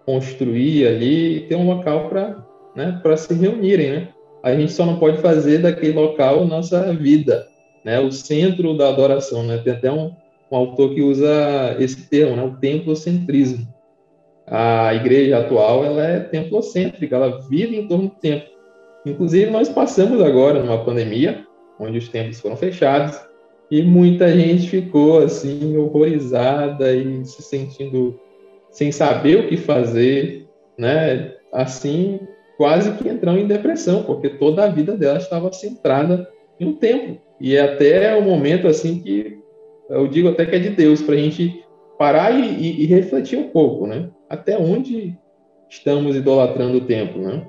construir ali ter um local para né, se reunirem, né? A gente só não pode fazer daquele local nossa vida, né? O centro da adoração, né? Tem até um, um autor que usa esse termo, né? O templocentrismo. A igreja atual, ela é templocêntrica, ela vive em torno do templo. Inclusive, nós passamos agora numa pandemia, onde os templos foram fechados, e muita gente ficou assim horrorizada e se sentindo sem saber o que fazer, né? Assim, quase que entrando em depressão, porque toda a vida dela estava centrada em um templo. E é até o momento assim que eu digo até que é de Deus para a gente parar e, e, e, refletir um pouco, né? Até onde estamos idolatrando o templo, né?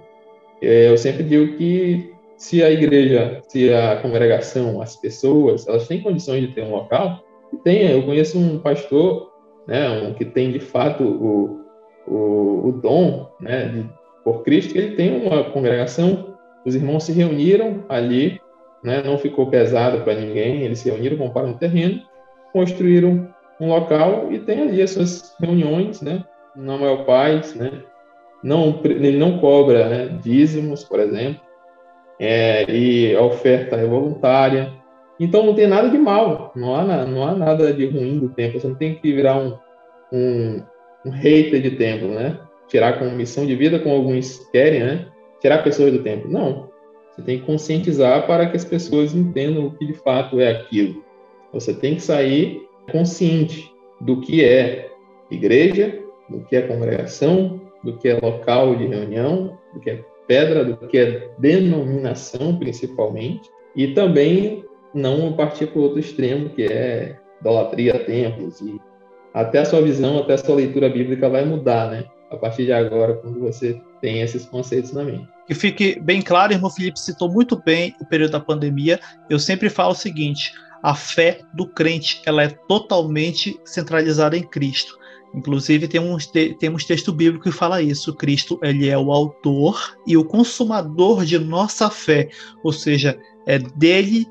É, eu sempre digo que se a igreja, se a congregação, as pessoas, elas têm condições de ter um local, tem. Eu conheço um pastor, né, um, que tem de fato o, o, o dom, né, de, por Cristo, ele tem uma congregação. Os irmãos se reuniram ali, né, não ficou pesado para ninguém. Eles se reuniram, compraram um terreno, construíram um local e tem ali as suas reuniões, né, na maior paz, né. Não, ele não cobra né, dízimos, por exemplo é, e a oferta é voluntária. Então não tem nada de mal, não há, não há nada de ruim do templo. Você não tem que virar um, um, um hater de templo, né? Tirar como missão de vida, como alguns querem, né? Tirar pessoas do templo. Não. Você tem que conscientizar para que as pessoas entendam o que de fato é aquilo. Você tem que sair consciente do que é igreja, do que é congregação, do que é local de reunião, do que é pedra do que é denominação, principalmente, e também não partir para o outro extremo, que é idolatria a templos. E até a sua visão, até a sua leitura bíblica vai mudar, né? A partir de agora, quando você tem esses conceitos na mente. Que fique bem claro, irmão Felipe citou muito bem o período da pandemia. Eu sempre falo o seguinte: a fé do crente ela é totalmente centralizada em Cristo. Inclusive, temos, temos texto bíblico que fala isso. Cristo ele é o autor e o consumador de nossa fé. Ou seja, é dele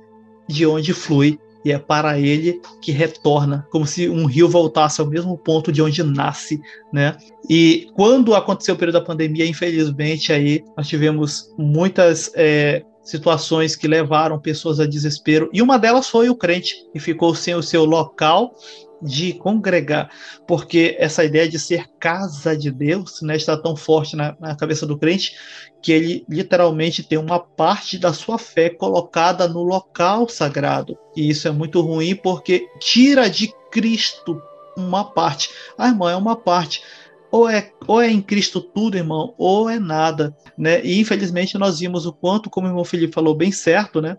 de onde flui e é para ele que retorna, como se um rio voltasse ao mesmo ponto de onde nasce, né? E quando aconteceu o período da pandemia, infelizmente aí nós tivemos muitas é, situações que levaram pessoas a desespero e uma delas foi o crente que ficou sem o seu local de congregar, porque essa ideia de ser casa de Deus né, está tão forte na, na cabeça do crente que ele literalmente tem uma parte da sua fé colocada no local sagrado. E isso é muito ruim porque tira de Cristo uma parte. Ah, irmão, é uma parte. Ou é, ou é em Cristo tudo, irmão, ou é nada, né? E infelizmente nós vimos o quanto, como o irmão Felipe falou bem certo, né?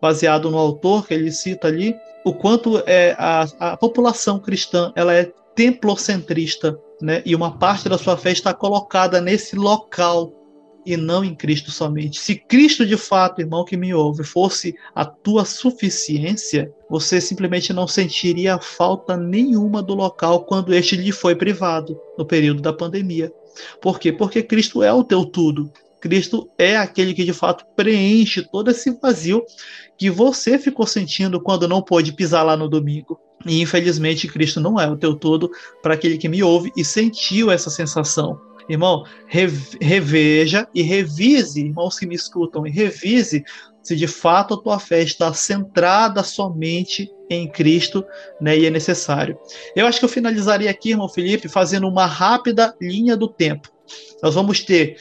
Baseado no autor que ele cita ali, o quanto é a, a população cristã ela é templocentrista, né? E uma parte da sua fé está colocada nesse local e não em Cristo somente. Se Cristo de fato, irmão que me ouve, fosse a tua suficiência, você simplesmente não sentiria falta nenhuma do local quando este lhe foi privado no período da pandemia. Por quê? Porque Cristo é o teu tudo. Cristo é aquele que de fato preenche todo esse vazio que você ficou sentindo quando não pôde pisar lá no domingo. E infelizmente Cristo não é o teu todo para aquele que me ouve e sentiu essa sensação. Irmão, reveja e revise, irmãos que me escutam, e revise se de fato a tua fé está centrada somente em Cristo, né, e é necessário. Eu acho que eu finalizaria aqui, irmão Felipe, fazendo uma rápida linha do tempo. Nós vamos ter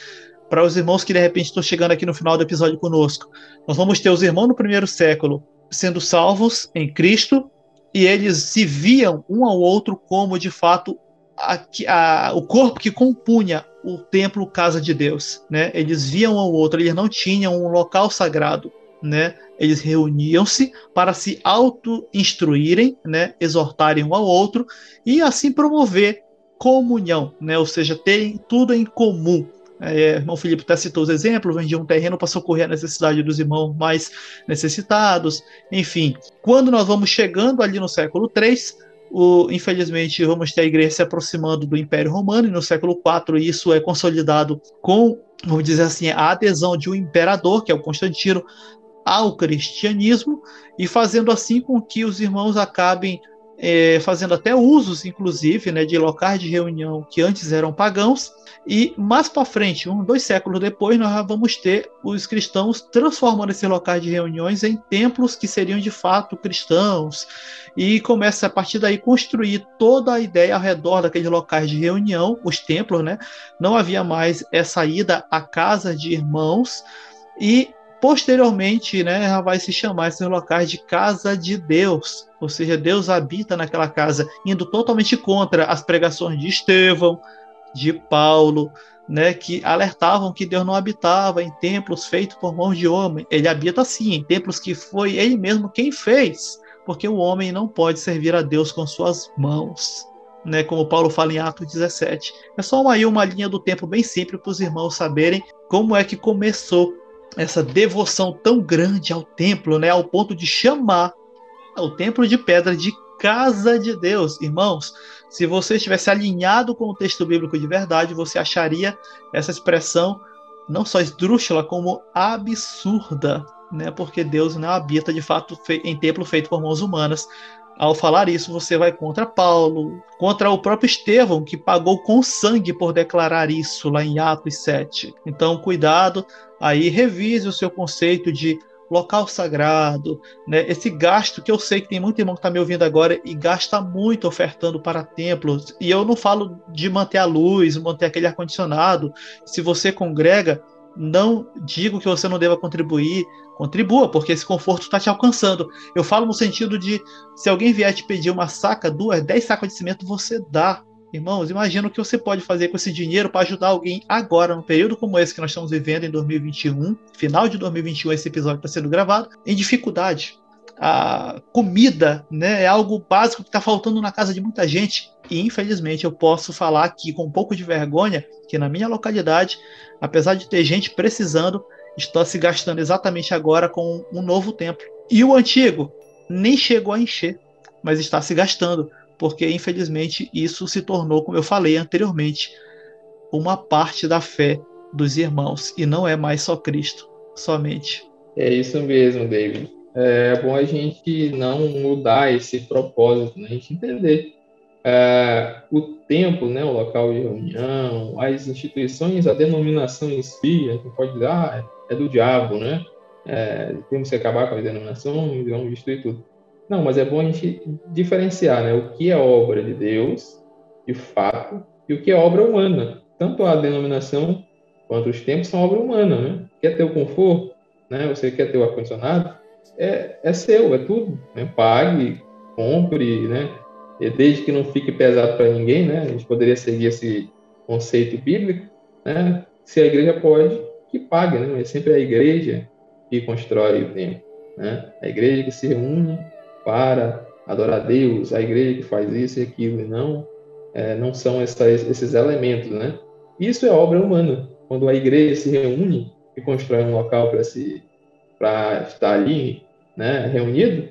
para os irmãos que de repente estão chegando aqui no final do episódio conosco. Nós vamos ter os irmãos no primeiro século sendo salvos em Cristo e eles se viam um ao outro como de fato a, a, o corpo que compunha o templo casa de Deus, né? Eles viam um ao outro, eles não tinham um local sagrado, né? Eles reuniam-se para se auto-instruírem, né? Exortarem um ao outro e assim promover comunhão, né? Ou seja, terem tudo em comum, é, irmão Felipe até citou os exemplos, vendia um terreno para socorrer a necessidade dos irmãos mais necessitados, enfim. Quando nós vamos chegando ali no século III, o, infelizmente vamos ter a igreja se aproximando do Império Romano, e no século IV isso é consolidado com, vamos dizer assim, a adesão de um imperador, que é o Constantino, ao cristianismo e fazendo assim com que os irmãos acabem é, fazendo até usos, inclusive, né, de locais de reunião que antes eram pagãos. E mais para frente, um, dois séculos depois, nós vamos ter os cristãos transformando esses locais de reuniões em templos que seriam de fato cristãos. E começa a partir daí construir toda a ideia ao redor daqueles locais de reunião, os templos, né? Não havia mais essa ida à casa de irmãos. E Posteriormente, né, vai se chamar esses locais de casa de Deus, ou seja, Deus habita naquela casa, indo totalmente contra as pregações de Estevão, de Paulo, né, que alertavam que Deus não habitava em templos feitos por mãos de homem. Ele habita sim em templos que foi ele mesmo quem fez, porque o homem não pode servir a Deus com suas mãos. Né, como Paulo fala em Atos 17. É só uma, aí uma linha do tempo bem simples para os irmãos saberem como é que começou essa devoção tão grande ao templo, né, ao ponto de chamar o templo de pedra de casa de Deus. Irmãos, se você estivesse alinhado com o texto bíblico de verdade, você acharia essa expressão não só esdrúxula, como absurda, né? Porque Deus não habita de fato em templo feito por mãos humanas. Ao falar isso, você vai contra Paulo, contra o próprio Estevão, que pagou com sangue por declarar isso lá em Atos 7. Então, cuidado, aí revise o seu conceito de local sagrado, né? Esse gasto que eu sei que tem muito irmão que está me ouvindo agora e gasta muito ofertando para templos. E eu não falo de manter a luz, manter aquele ar condicionado. Se você congrega, não digo que você não deva contribuir, contribua, porque esse conforto está te alcançando. Eu falo no sentido de se alguém vier te pedir uma saca, duas, dez sacas de cimento, você dá. Irmãos, imagina o que você pode fazer com esse dinheiro para ajudar alguém agora, num período como esse que nós estamos vivendo em 2021, final de 2021, esse episódio está sendo gravado, em dificuldade. A comida né, é algo básico que está faltando na casa de muita gente. E infelizmente eu posso falar aqui com um pouco de vergonha que na minha localidade, apesar de ter gente precisando, está se gastando exatamente agora com um novo templo. E o antigo nem chegou a encher, mas está se gastando porque infelizmente isso se tornou, como eu falei anteriormente, uma parte da fé dos irmãos e não é mais só Cristo somente. É isso mesmo, David. É bom a gente não mudar esse propósito, né? a gente entender é, o tempo, né, o local de reunião, as instituições, a denominação em si, a gente pode ah, é do diabo, né? É, temos que acabar com a denominação vamos destruir tudo. Não, mas é bom a gente diferenciar né, o que é obra de Deus, de fato, e o que é obra humana. Tanto a denominação quanto os tempos são obra humana. Né? Quer ter o conforto? Né? Você quer ter o ar-condicionado? É, é seu, é tudo. Né? Pague, compre, né? E desde que não fique pesado para ninguém, né? A gente poderia seguir esse conceito bíblico, né? Se a igreja pode, que pague, né? É sempre a igreja que constrói o templo, né? A igreja que se reúne para adorar a Deus, a igreja que faz isso e aquilo, e não, é, não são esses elementos, né? Isso é obra humana. Quando a igreja se reúne e constrói um local para se para estar ali, né, reunido,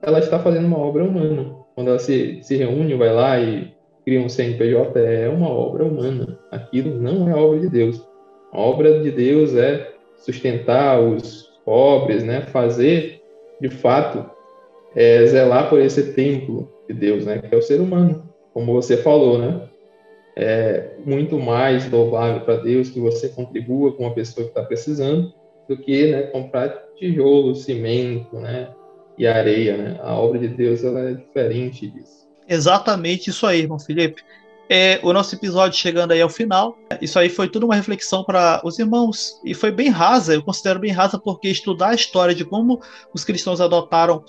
ela está fazendo uma obra humana. Quando ela se, se reúne, vai lá e cria um CNPJ, é uma obra humana. Aquilo não é obra de Deus. A obra de Deus é sustentar os pobres, né, fazer de fato é, zelar por esse templo de Deus, né, que é o ser humano, como você falou, né? É muito mais louvável para Deus que você contribua com uma pessoa que está precisando do que né, comprar tijolo, cimento, né, e areia, né? A obra de Deus ela é diferente disso. Exatamente isso aí, irmão Felipe. É, o nosso episódio chegando aí ao final. Isso aí foi tudo uma reflexão para os irmãos e foi bem rasa. Eu considero bem rasa porque estudar a história de como os cristãos adotaram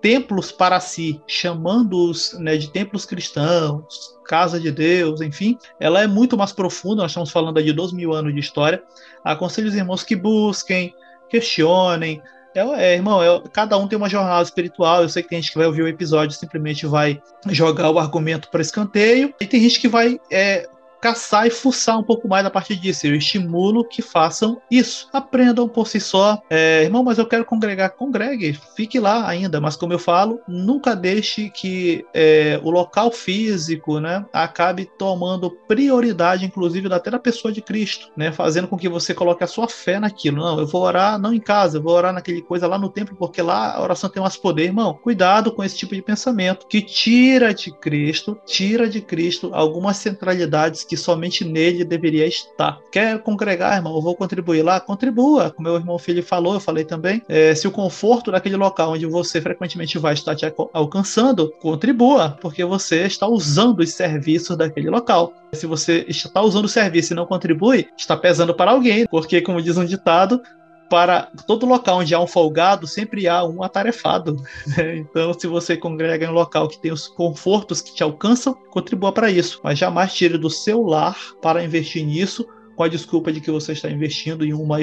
templos para si, chamando-os né, de templos cristãos, casa de Deus, enfim, ela é muito mais profunda. Nós estamos falando de dois mil anos de história. Aconselho os irmãos que busquem, questionem. É, irmão, é, cada um tem uma jornada espiritual. Eu sei que tem gente que vai ouvir o episódio e simplesmente vai jogar o argumento para escanteio, e tem gente que vai é, caçar e fuçar um pouco mais a partir disso. Eu estimulo que façam isso. Aprendam por si só. É, irmão, mas eu quero congregar. Congregue, fique lá ainda. Mas como eu falo, nunca deixe que é, o local físico né, acabe tomando prioridade, inclusive até da pessoa de Cristo, né, fazendo com que você coloque a sua fé naquilo. Não, eu vou orar não em casa, eu vou orar naquele coisa lá no templo, porque lá a oração tem mais poder. Irmão, cuidado com esse tipo de pensamento que tira de Cristo, tira de Cristo algumas centralidades que somente nele deveria estar. Quer congregar, irmão? Eu vou contribuir lá? Contribua. Como meu irmão filho falou, eu falei também. É, se o conforto daquele local onde você frequentemente vai estar te alcançando, contribua, porque você está usando os serviços daquele local. Se você está usando o serviço e não contribui, está pesando para alguém, porque, como diz um ditado, para todo local onde há um folgado, sempre há um atarefado. Né? Então, se você congrega em um local que tem os confortos que te alcançam, contribua para isso. Mas jamais tire do seu lar para investir nisso com a desculpa de que você está investindo em uma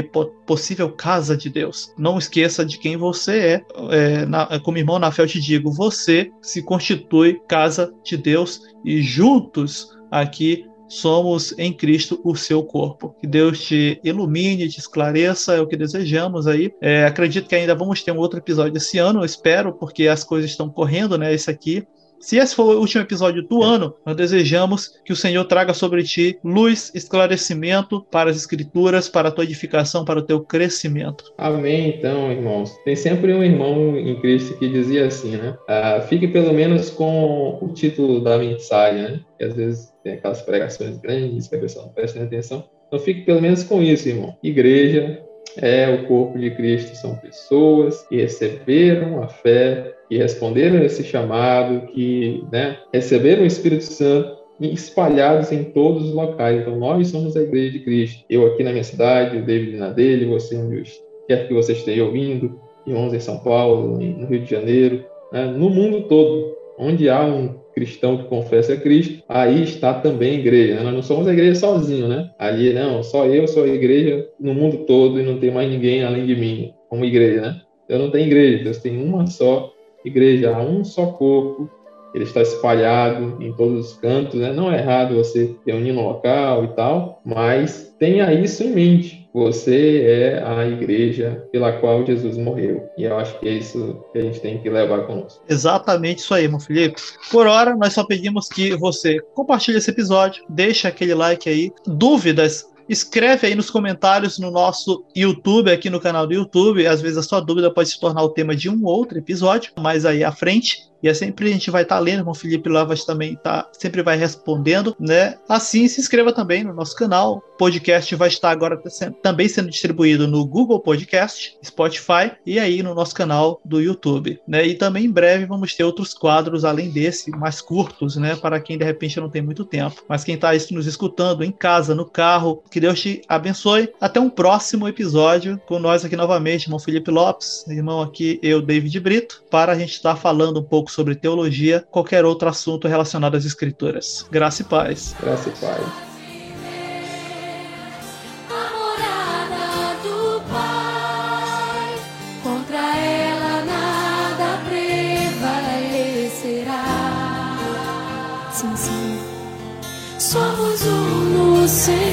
possível casa de Deus. Não esqueça de quem você é. é na, como irmão Nafel te digo, você se constitui casa de Deus e juntos aqui somos em Cristo o seu corpo. Que Deus te ilumine, te esclareça, é o que desejamos aí. É, acredito que ainda vamos ter um outro episódio esse ano, espero, porque as coisas estão correndo, né? Esse aqui. Se esse for o último episódio do ano, nós desejamos que o Senhor traga sobre ti luz, esclarecimento para as Escrituras, para a tua edificação, para o teu crescimento. Amém, então, irmãos. Tem sempre um irmão em Cristo que dizia assim, né? Ah, fique pelo menos com o título da mensagem, né? Que às vezes tem aquelas pregações grandes que a pessoa não presta atenção. Então fique pelo menos com isso, irmão. Igreja é o corpo de Cristo, são pessoas que receberam a fé, que responderam a esse chamado, que né, receberam o Espírito Santo espalhados em todos os locais. Então nós somos a igreja de Cristo. Eu aqui na minha cidade, o David na dele, você onde quer que você esteja ouvindo, irmãos em São Paulo, no Rio de Janeiro, né, no mundo todo, onde há um cristão que confessa Cristo, aí está também a igreja. Né? Nós não somos a igreja sozinho, né? Ali, não, só eu sou a igreja no mundo todo e não tem mais ninguém além de mim, como igreja, né? Eu não tenho igreja, Deus tem uma só igreja, há um só corpo, ele está espalhado em todos os cantos, né? Não é errado você reunir no local e tal, mas tenha isso em mente. Você é a igreja pela qual Jesus morreu. E eu acho que é isso que a gente tem que levar conosco. Exatamente isso aí, meu Felipe. Por hora, nós só pedimos que você compartilhe esse episódio, deixe aquele like aí. Dúvidas, Escreve aí nos comentários no nosso YouTube, aqui no canal do YouTube. Às vezes a sua dúvida pode se tornar o tema de um outro episódio, mas aí à frente. E é sempre a gente vai estar tá lendo, o Felipe Lavas também tá, sempre vai respondendo, né? Assim, se inscreva também no nosso canal. O podcast vai estar agora também sendo distribuído no Google Podcast, Spotify e aí no nosso canal do YouTube, né? E também em breve vamos ter outros quadros além desse, mais curtos, né? Para quem de repente não tem muito tempo. Mas quem está nos escutando em casa, no carro, que Deus te abençoe. Até um próximo episódio com nós aqui novamente, irmão Felipe Lopes, irmão aqui, eu, David Brito, para a gente estar falando um pouco sobre teologia, qualquer outro assunto relacionado às escrituras. Graça e paz. Graça e paz. Somos um no Senhor,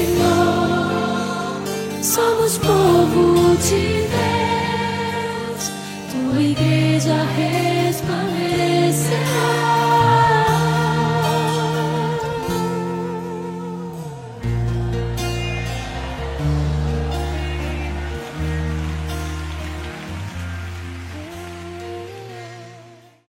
somos povo de Deus, tua igreja resplandecerá.